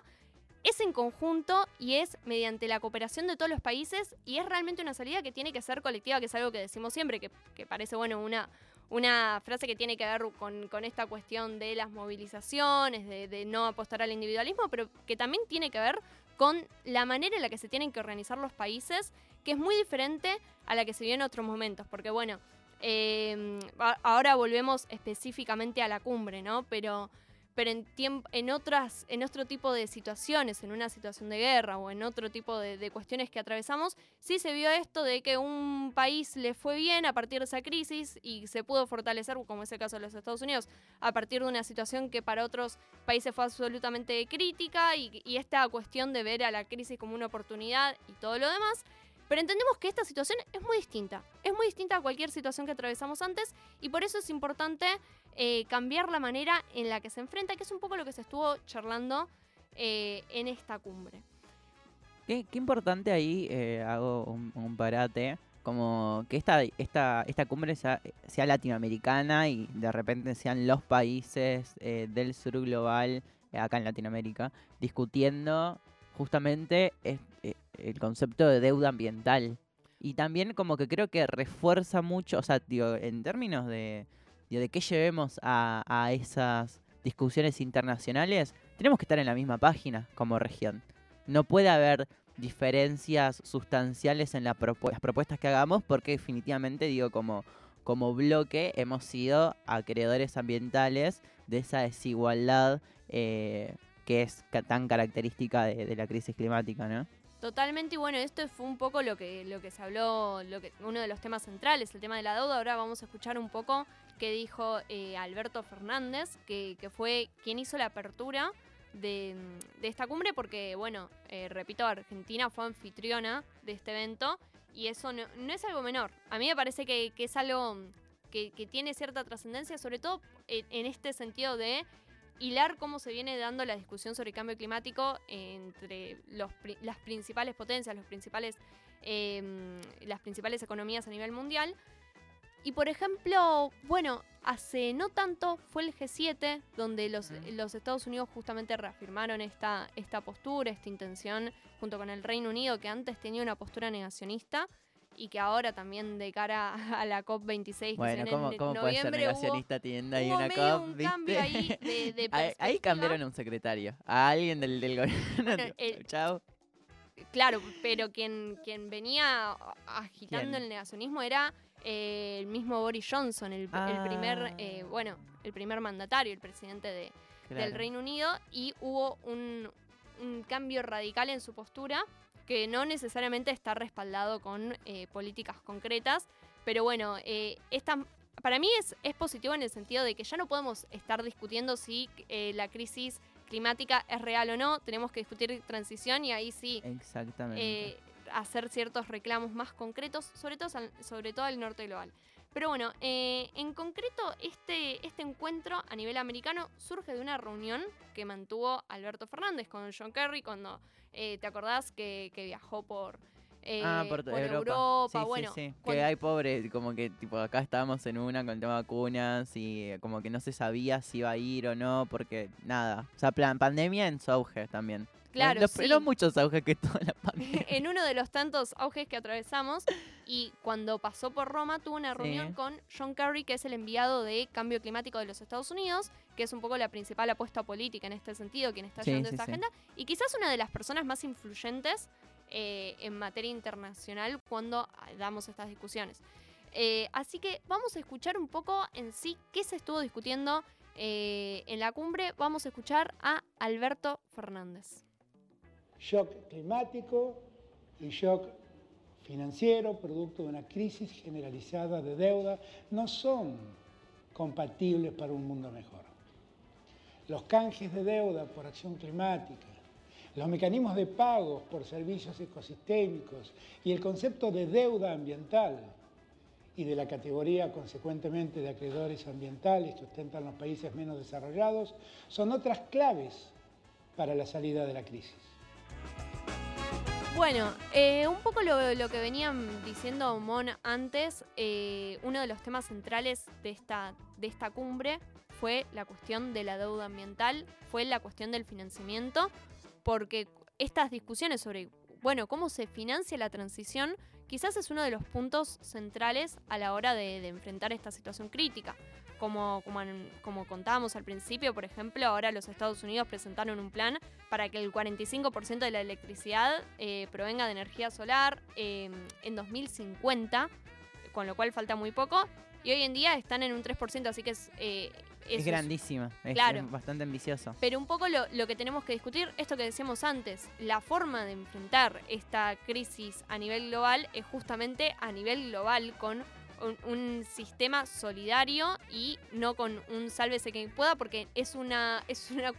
es en conjunto y es mediante la cooperación de todos los países y es realmente una salida que tiene que ser colectiva, que es algo que decimos siempre, que, parece, bueno, una, una frase que tiene que ver con, con esta cuestión de las movilizaciones, de, no apostar al individualismo, pero que también tiene que ver con la manera en la que se tienen que organizar los países, que es muy diferente a la que se vio en otros momentos, porque bueno, eh, ahora volvemos específicamente a la cumbre, ¿no? Pero pero en, en otras en otro tipo de situaciones, en una situación de guerra o en otro tipo de, de cuestiones que atravesamos, sí se vio esto de que un país le fue bien a partir de esa crisis y se pudo fortalecer, como es el caso de los Estados Unidos, a partir de una situación que para otros países fue absolutamente crítica y, y esta cuestión de ver a la crisis como una oportunidad y todo lo demás. Pero entendemos que esta situación es muy distinta. Es muy distinta a cualquier situación que atravesamos antes y por eso es importante eh, cambiar la manera en la que se enfrenta, que es un poco lo que se estuvo charlando eh, en esta cumbre. Qué, importante ahí, eh, hago un, parate, como que esta, esta, esta cumbre sea, sea latinoamericana y de repente sean los países del sur global, acá en Latinoamérica, discutiendo justamente el concepto de deuda ambiental. Y también como que creo que refuerza mucho, o sea, digo, en términos de, de qué llevemos a, a esas discusiones internacionales, tenemos que estar en la misma página como región. No puede haber diferencias sustanciales en las propuestas que hagamos porque definitivamente, digo, como, como bloque hemos sido acreedores ambientales de esa desigualdad eh, que es tan característica de, de la crisis climática, ¿no? Totalmente, y bueno, esto fue un poco lo que, lo que se habló, lo que, uno de los temas centrales, el tema de la deuda. Ahora vamos a escuchar un poco qué dijo eh, Alberto Fernández, que, que fue quien hizo la apertura de, de esta cumbre, porque, bueno, eh, repito, Argentina fue anfitriona de este evento y eso no, es algo menor. A mí me parece que, que es algo que, que tiene cierta trascendencia, sobre todo en, este sentido de hilar cómo se viene dando la discusión sobre el cambio climático entre los las principales potencias, los principales, eh, las principales economías a nivel mundial. Y por ejemplo, bueno, hace no tanto fue el G7, donde los, los Estados Unidos justamente reafirmaron esta, esta postura, esta intención, junto con el Reino Unido, que antes tenía una postura negacionista y que ahora también de cara [LAUGHS] a la COP26 que se Bueno, viene ¿cómo, en cómo puede ser negacionista ahí hubo una COP, un viste? cambio ahí de- de [LAUGHS] ahí, ahí perspectiva. cambiaron un secretario, a alguien del, del gobierno. Bueno, [LAUGHS] el- Chao. Claro, pero quien, quien venía agitando ¿Quién? el negacionismo era eh, el mismo Boris Johnson, el, el Ah. primer, eh, bueno, el primer mandatario, el presidente de, del Claro. Reino Unido, y hubo un, un cambio radical en su postura que no necesariamente está respaldado con eh, políticas concretas, pero bueno, eh, esta, para mí es, es positivo en el sentido de que ya no podemos estar discutiendo si eh, la crisis climática es real o no, tenemos que discutir transición y ahí sí Exactamente. Hacer ciertos reclamos más concretos, sobre todo, sobre todo al norte global. Pero bueno, eh, en concreto, este, este encuentro a nivel americano surge de una reunión que mantuvo Alberto Fernández con John Kerry cuando, eh, ¿te acordás que, que viajó por, eh, ah, por, por Europa. Europa? Sí, sí, bueno, sí. cuando- Que hay pobre, como que tipo acá estábamos en una con el tema de vacunas y eh, como que no se sabía si iba a ir o no, porque nada. O sea, plan, pandemia en su auge también. Claro, no, sí. muchos auges que toda la [LAUGHS] pandemia. en uno de los tantos auges que atravesamos y cuando pasó por Roma tuvo una reunión Sí. con John Kerry, que es el enviado de cambio climático de los Estados Unidos, que es un poco la principal apuesta política en este sentido, quien está llevando sí, esta agenda, y quizás una de las personas más influyentes eh, en materia internacional cuando ah, damos estas discusiones. Eh, así que vamos a escuchar un poco en sí qué se estuvo discutiendo eh, en la cumbre. Vamos a escuchar a Alberto Fernández. Shock climático y shock financiero, producto de una crisis generalizada de deuda, no son compatibles para un mundo mejor. Los canjes de deuda por acción climática, los mecanismos de pagos por servicios ecosistémicos y el concepto de deuda ambiental y de la categoría consecuentemente de acreedores ambientales que ostentan los países menos desarrollados son otras claves para la salida de la crisis. Bueno, eh, un poco lo, lo que venían diciendo Mon antes, eh, uno de los temas centrales de esta, de esta cumbre fue la cuestión de la deuda ambiental, fue la cuestión del financiamiento, porque estas discusiones sobre, bueno, cómo se financia la transición, quizás es uno de los puntos centrales a la hora de, de enfrentar esta situación crítica. Como, como, contábamos al principio, por ejemplo, ahora los Estados Unidos presentaron un plan para que el 45% de la electricidad eh, provenga de energía solar eh, en 2050, con lo cual falta muy poco. Y hoy en día están en un 3%, así que es... eh, Es grandísima, es, Claro. bastante ambicioso. pero un poco lo, lo que tenemos que discutir, esto que decíamos antes, la forma de enfrentar esta crisis a nivel global es justamente a nivel global con un, un sistema solidario y no con un sálvese quien pueda, porque es una, es una,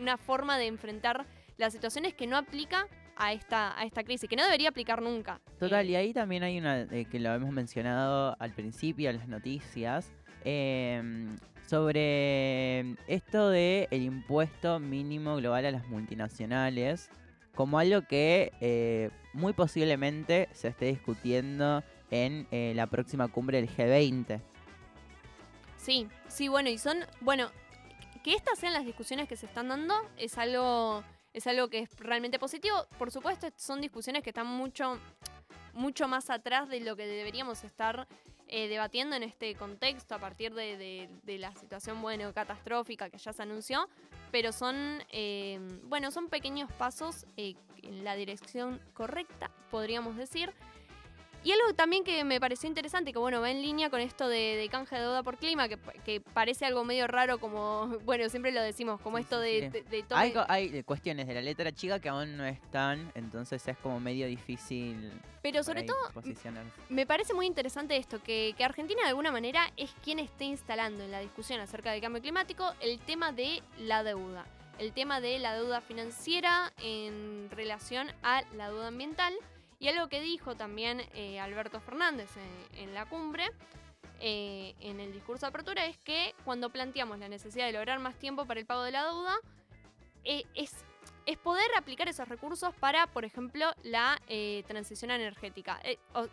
una forma de enfrentar las situaciones que no aplica a esta, a esta crisis, que no debería aplicar nunca. Total, y ahí también hay una eh, que lo hemos mencionado al principio en las noticias, em, sobre esto de el impuesto mínimo global a las multinacionales, como algo que eh, muy posiblemente se esté discutiendo en eh, la próxima cumbre del G20. Sí, sí, bueno, y son, bueno, que estas sean las discusiones que se están dando es algo, es algo que es realmente positivo. Por supuesto, son discusiones que están mucho, mucho más atrás de lo que deberíamos estar eh, debatiendo en este contexto a partir de, de- de la situación, bueno, catastrófica que ya se anunció, pero son, eh, bueno, son pequeños pasos eh, en la dirección correcta, podríamos decir. Y algo también que me pareció interesante, que bueno, va en línea con esto de, de canje de deuda por clima, que, que parece algo medio raro como, [LAUGHS] bueno, siempre lo decimos, como esto de, de, de tome- Hay, hay cuestiones de la letra chica que aún no están, entonces es como medio difícil. Pero sobre todo. Me parece muy interesante esto, que, que Argentina de alguna manera es quien está instalando en la discusión acerca del cambio climático el tema de la deuda. El tema de la deuda financiera en relación a la deuda ambiental. Y algo que dijo también eh, Alberto Fernández en, la cumbre, eh, en el discurso de apertura, es que cuando planteamos la necesidad de lograr más tiempo para el pago de la deuda, eh, es, es poder aplicar esos recursos para, por ejemplo, la transición energética.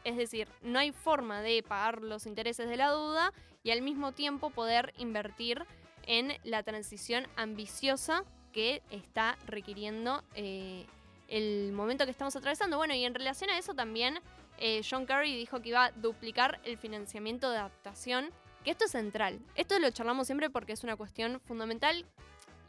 Es decir, no hay forma de pagar los intereses de la deuda y al mismo tiempo poder invertir en la transición ambiciosa que está requiriendo el momento que estamos atravesando. Bueno, y en relación a eso también eh, John Kerry dijo que iba a duplicar el financiamiento de adaptación, que esto es central. Esto lo charlamos siempre porque es una cuestión fundamental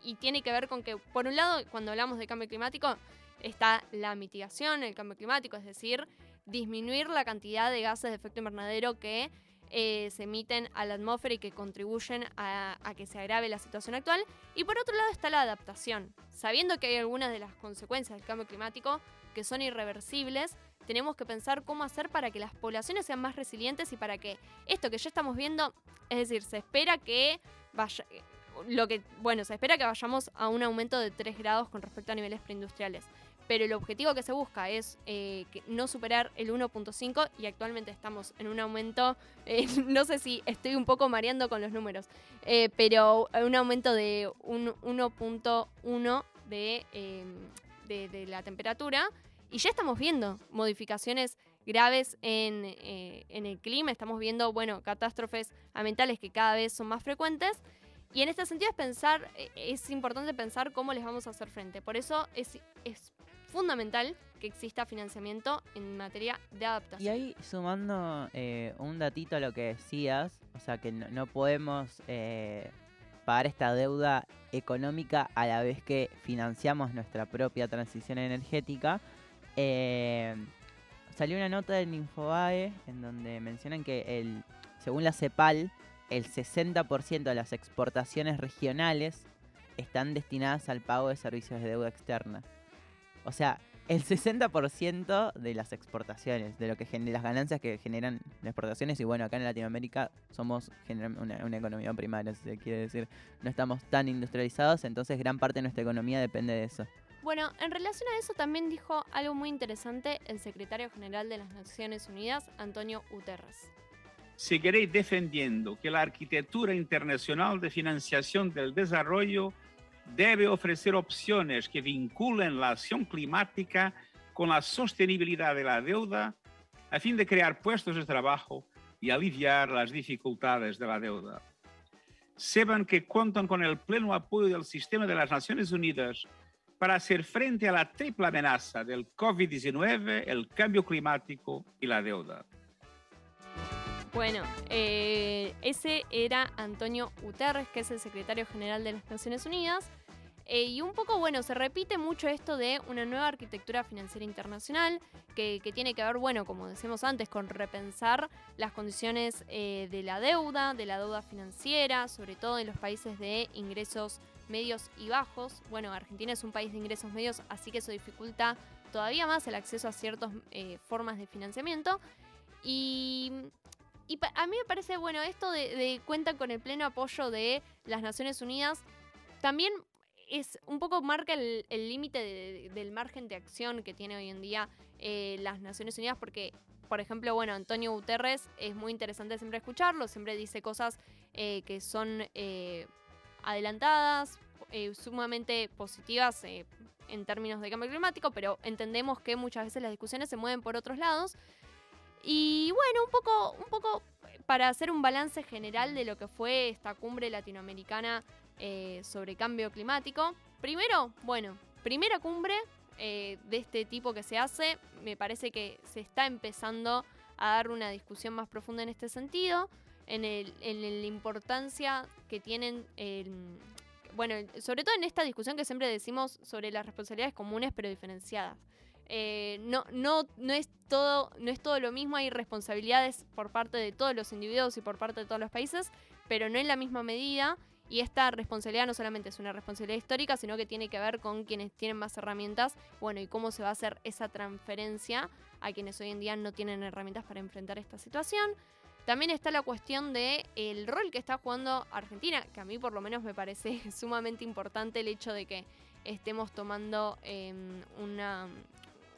y tiene que ver con que, por un lado, cuando hablamos de cambio climático, está la mitigación, el cambio climático, es decir, disminuir la cantidad de gases de efecto invernadero que eh, se emiten a la atmósfera y que contribuyen a, que se agrave la situación actual. Y por otro lado está la adaptación. Sabiendo que hay algunas de las consecuencias del cambio climático que son irreversibles, tenemos que pensar cómo hacer para que las poblaciones sean más resilientes y para que esto que ya estamos viendo, es decir, se espera que vaya, lo que, bueno, se espera que vayamos a un aumento de 3 grados con respecto a niveles preindustriales. Pero el objetivo que se busca es eh, no superar el 1.5 y actualmente estamos en un aumento, eh, [LAUGHS] no sé si estoy un poco mareando con los números, eh, pero un aumento de un 1.1 de, eh, de, de la temperatura y ya estamos viendo modificaciones graves en, en el clima, estamos viendo, bueno, catástrofes ambientales que cada vez son más frecuentes. Y en este sentido es pensar, es importante pensar cómo les vamos a hacer frente. Por eso es, es fundamental que exista financiamiento en materia de adaptación. Y ahí sumando eh, un datito a lo que decías, o sea que no, podemos eh, pagar esta deuda económica a la vez que financiamos nuestra propia transición energética. eh, salió una nota del Infobae en donde mencionan que el, según la CEPAL, el 60% de las exportaciones regionales están destinadas al pago de servicios de deuda externa. O sea, el 60% de las exportaciones, de lo que las ganancias que generan las exportaciones, y bueno, acá en Latinoamérica somos una, una economía primaria, si se quiere decir, no estamos tan industrializados, entonces gran parte de nuestra economía depende de eso. Bueno, en relación a eso también dijo algo muy interesante el secretario general de las Naciones Unidas, Antonio Guterres. seguiré defendiendo que la arquitectura internacional de financiación del desarrollo debe ofrecer opciones que vinculen la acción climática con la sostenibilidad de la deuda a fin de crear puestos de trabajo y aliviar las dificultades de la deuda. Sepan que cuentan con el pleno apoyo del sistema de las Naciones Unidas para hacer frente a la triple amenaza del COVID-19, el cambio climático y la deuda. Bueno, eh, ese era Antonio Guterres, que es el secretario general de las Naciones Unidas. Eh, y un poco, bueno, se repite mucho esto de una nueva arquitectura financiera internacional que, que tiene que ver, bueno, como decíamos antes, con repensar las condiciones eh, de la deuda, de la deuda financiera, sobre todo en los países de ingresos medios y bajos. Bueno, Argentina es un país de ingresos medios, así que eso dificulta todavía más el acceso a ciertas eh, formas de financiamiento. Y, y a mí me parece, bueno, esto de, de cuenta con el pleno apoyo de las Naciones Unidas, también es un poco marca el el límite de- del margen de acción que tiene hoy en día eh, las Naciones Unidas, porque, por ejemplo, bueno, Antonio Guterres es muy interesante siempre escucharlo, siempre dice cosas eh, que son eh, adelantadas, eh, sumamente positivas eh, en términos de cambio climático, pero entendemos que muchas veces las discusiones se mueven por otros lados. Y bueno, un poco, un poco para hacer un balance general de lo que fue esta cumbre latinoamericana eh, sobre cambio climático. Primero, bueno, primera cumbre eh, de este tipo que se hace. Me parece que se está empezando a dar una discusión más profunda en este sentido, en, el, en la importancia que tienen, el- bueno, sobre todo en esta discusión que siempre decimos sobre las responsabilidades comunes pero diferenciadas. Eh, no, no, no es todo, no es todo lo mismo, hay responsabilidades por parte de todos los individuos y por parte de todos los países, pero no en la misma medida. Y esta responsabilidad no solamente es una responsabilidad histórica, sino que tiene que ver con quienes tienen más herramientas, bueno, y cómo se va a hacer esa transferencia a quienes hoy en día no tienen herramientas para enfrentar esta situación. También está la cuestión de el rol que está jugando Argentina, que a mí por lo menos me parece [LAUGHS] sumamente importante el hecho de que estemos tomando eh, una,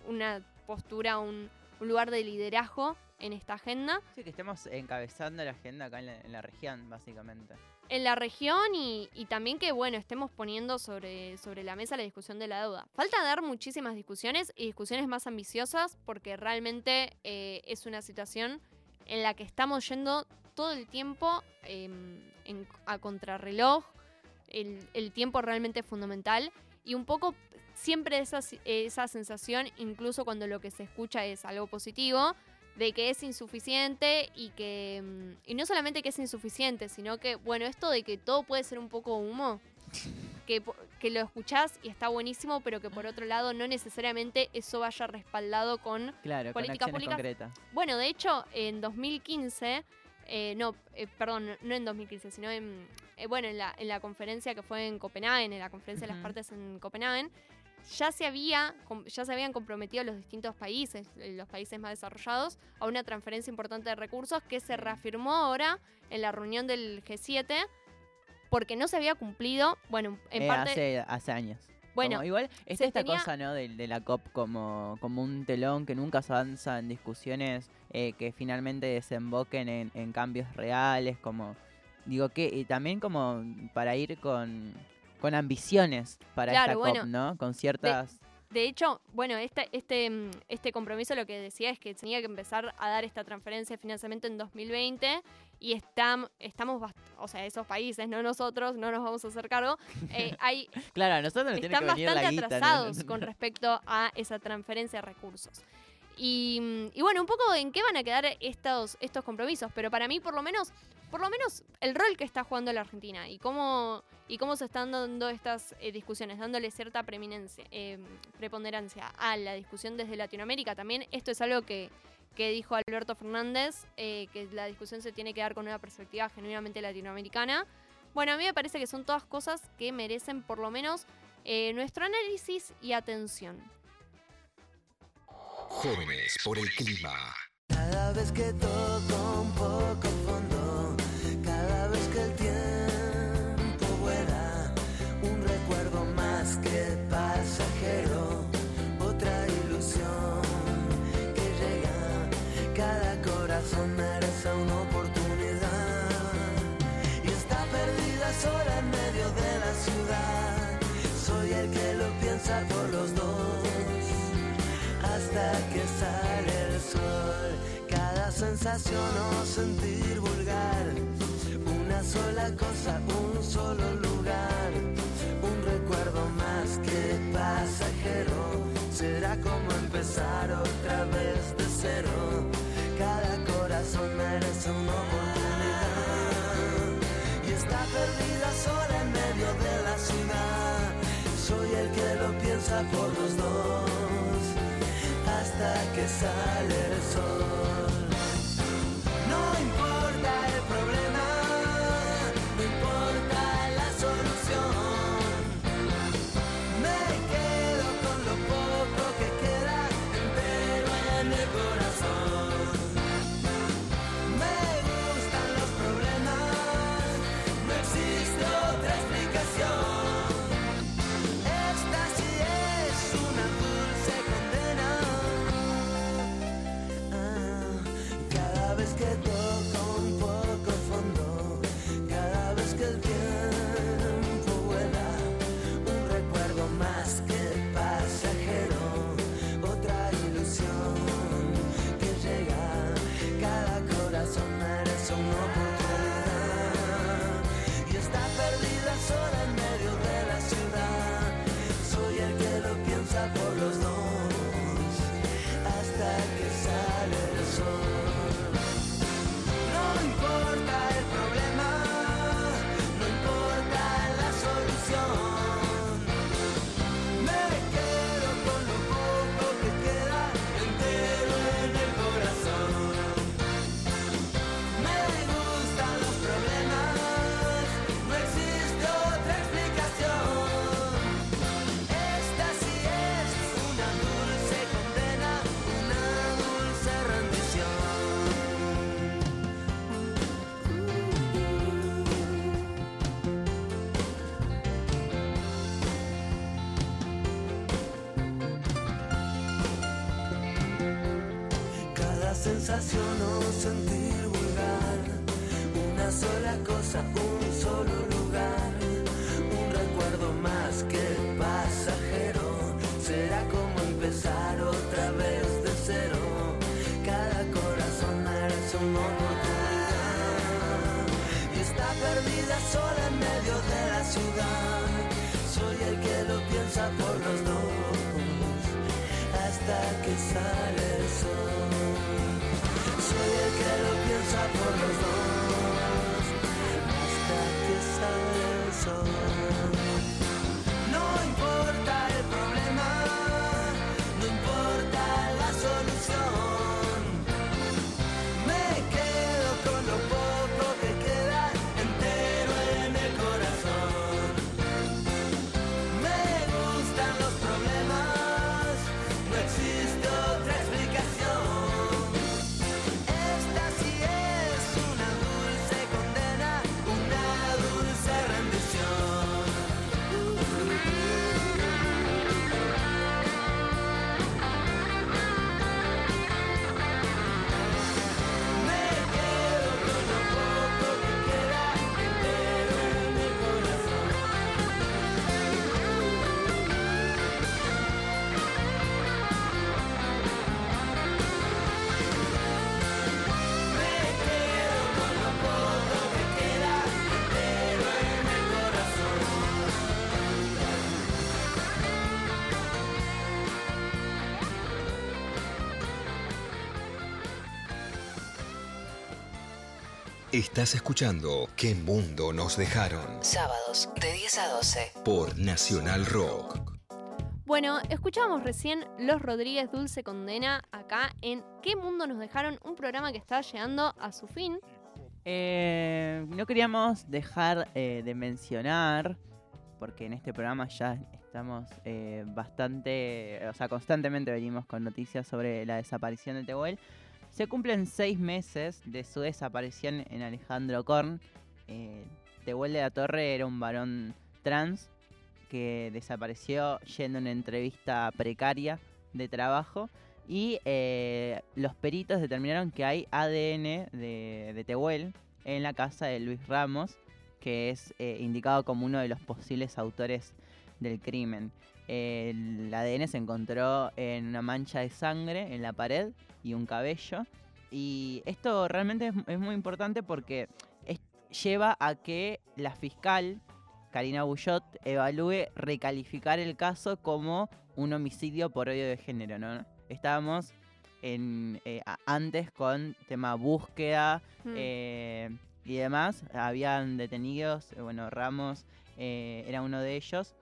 una postura, un, un lugar de liderazgo en esta agenda. Sí, que estemos encabezando la agenda acá en la, en la región, básicamente. en la región y, y también que, bueno, estemos poniendo sobre, sobre la mesa la discusión de la deuda. Falta dar muchísimas discusiones y discusiones más ambiciosas porque realmente eh, es una situación en la que estamos yendo todo el tiempo em, en- a contrarreloj. El, el tiempo realmente es fundamental y un poco siempre esa, esa sensación, incluso cuando lo que se escucha es algo positivo, de que es insuficiente y que. mm, Y no solamente que es insuficiente, sino que, bueno, esto de que todo puede ser un poco humo, que, que lo escuchás y está buenísimo, pero que por otro lado no necesariamente eso vaya respaldado con Claro, con políticas acciones públicas. concretas. Bueno, de hecho, en 2015, eh, no, eh, perdón, no en 2015, sino en, eh, bueno, en la, en la conferencia que fue en Copenhague, en la conferencia de las partes en Copenhague, ya se, había, ya se habían comprometido los distintos países, eh, los países más desarrollados, a una transferencia importante de recursos que se reafirmó ahora en la reunión del G7 porque no se había cumplido, bueno, en Eh, parte... hace, hace años. Bueno, Como igual está esta tenía- cosa, ¿no? De, de la COP como, como un telón que nunca se avanza en discusiones eh, que finalmente desemboquen en, en cambios reales, como digo que y también como para ir con, con ambiciones para Claro, esta bueno, COP, ¿no? Con ciertas De hecho, bueno, este, este, este compromiso lo que decía es que tenía que empezar a dar esta transferencia de financiamiento en 2020 y estam- estamos, o sea, esos países, no nosotros, no nos vamos a hacer cargo, eh, [LAUGHS] hay, Claro, nosotros están que bastante guita. ¿no? atrasados con respecto a esa transferencia de recursos. Y, bueno, un poco en qué van a quedar estos, estos compromisos, pero para mí por lo menos, por lo menos el rol que está jugando la Argentina y cómo, y cómo se están dando estas eh, discusiones, dándole cierta preeminencia, eh, preponderancia a la discusión desde Latinoamérica. También esto es algo que, que dijo Alberto Fernández, eh, que la discusión se tiene que dar con una perspectiva genuinamente latinoamericana. Bueno, a mí me parece que son todas cosas que merecen por lo menos nuestro análisis y atención. Jóvenes por el clima. Cada vez que toco un poco fondo, cada vez que el tiempo vuela, un recuerdo más que pasajero, otra ilusión que llega, cada corazón merece una oportunidad y está perdida sola en medio de la ciudad. Soy el que lo piensa por los dos el sol. Cada sensación o sentir vulgar, una sola cosa, un solo lugar, un recuerdo más que pasajero. Será como empezar que sale el sol. Por los dos hasta que sale el sol. Soy el que lo piensa por los dos Estás escuchando ¿Qué mundo nos dejaron? Sábados de 10 a 12. Por Nacional Rock. Bueno, escuchábamos recién Los Rodríguez Dulce Condena acá en ¿Qué mundo nos dejaron? Un programa que está llegando a su fin. Eh, no queríamos dejar eh, de mencionar, porque en este programa ya estamos eh, bastante, o sea, constantemente venimos con noticias sobre la desaparición de Tehuel. Se cumplen seis meses de su desaparición en Alejandro Korn. Eh, Tehuel de la Torre era un varón trans que desapareció yendo a una entrevista precaria de trabajo y eh, los peritos determinaron que hay ADN de, de Tehuel en la casa de Luis Ramos, que es eh, indicado como uno de los posibles autores del crimen. El ADN se encontró en una mancha de sangre en la pared y un cabello. Y esto realmente es, es muy importante porque es- lleva a que la fiscal, Karina Bullot, evalúe recalificar el caso como un homicidio por odio de género, ¿no? Estábamos en, eh, antes con tema búsqueda Mm. eh, y demás. Habían detenidos, eh, bueno, Ramos eh, era uno de ellos.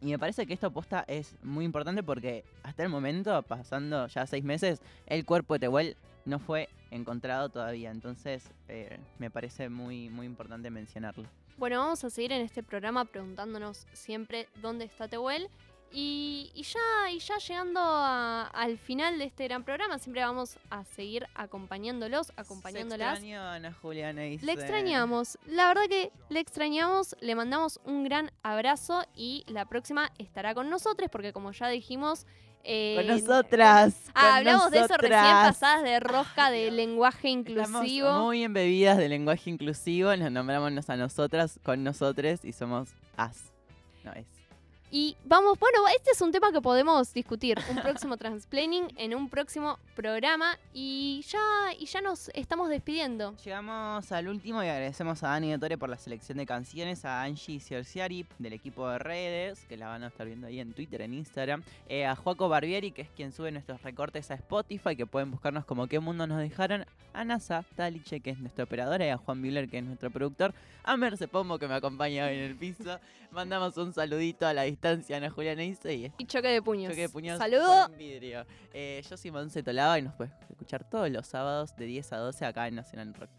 Y me parece que esto posta es muy importante porque hasta el momento, pasando ya seis meses, el cuerpo de Tehuel no fue encontrado todavía. Entonces eh, me parece muy, muy importante mencionarlo. Bueno, vamos a seguir en este programa preguntándonos siempre dónde está Tehuel. Y, y ya, y ya llegando a- al final de este gran programa, siempre vamos a seguir acompañándolos, acompañándolas. Se a Ana Juliana y Le extrañamos. La verdad que le extrañamos. Le mandamos un gran abrazo y la próxima estará con nosotros porque como ya dijimos... eh, Con nosotras. [LAUGHS] Ah, con hablamos de eso recién pasadas de rosca de lenguaje inclusivo. Estamos muy embebidas de lenguaje inclusivo, nos nombramos a nosotras con nosotros y somos as. No es. Y vamos, bueno, este es un tema que podemos discutir. Un próximo [LAUGHS] transplaining en un próximo programa. Y ya, y ya nos estamos despidiendo. Llegamos al último y agradecemos a Dani de Tore por la selección de canciones, a Angie Ciorciari del equipo de redes, que la van a estar viendo ahí en Twitter, en Instagram, eh, a Joaco Barbieri, que es quien sube nuestros recortes a Spotify, que pueden buscarnos como qué mundo nos dejaron, a Nasa Taliche, que es nuestra operadora, y a Juan Müller, que es nuestro productor, a Merce Pombo, que me acompaña hoy en el piso. Mandamos un saludito a la distancia a Ana Juliana Ise y Y choque de puños. Choque de puños Saludo. por un vidrio. Eh, yo soy Monse Tolaba y nos puedes escuchar todos los sábados de 10 a 12 acá en Nacional Rock.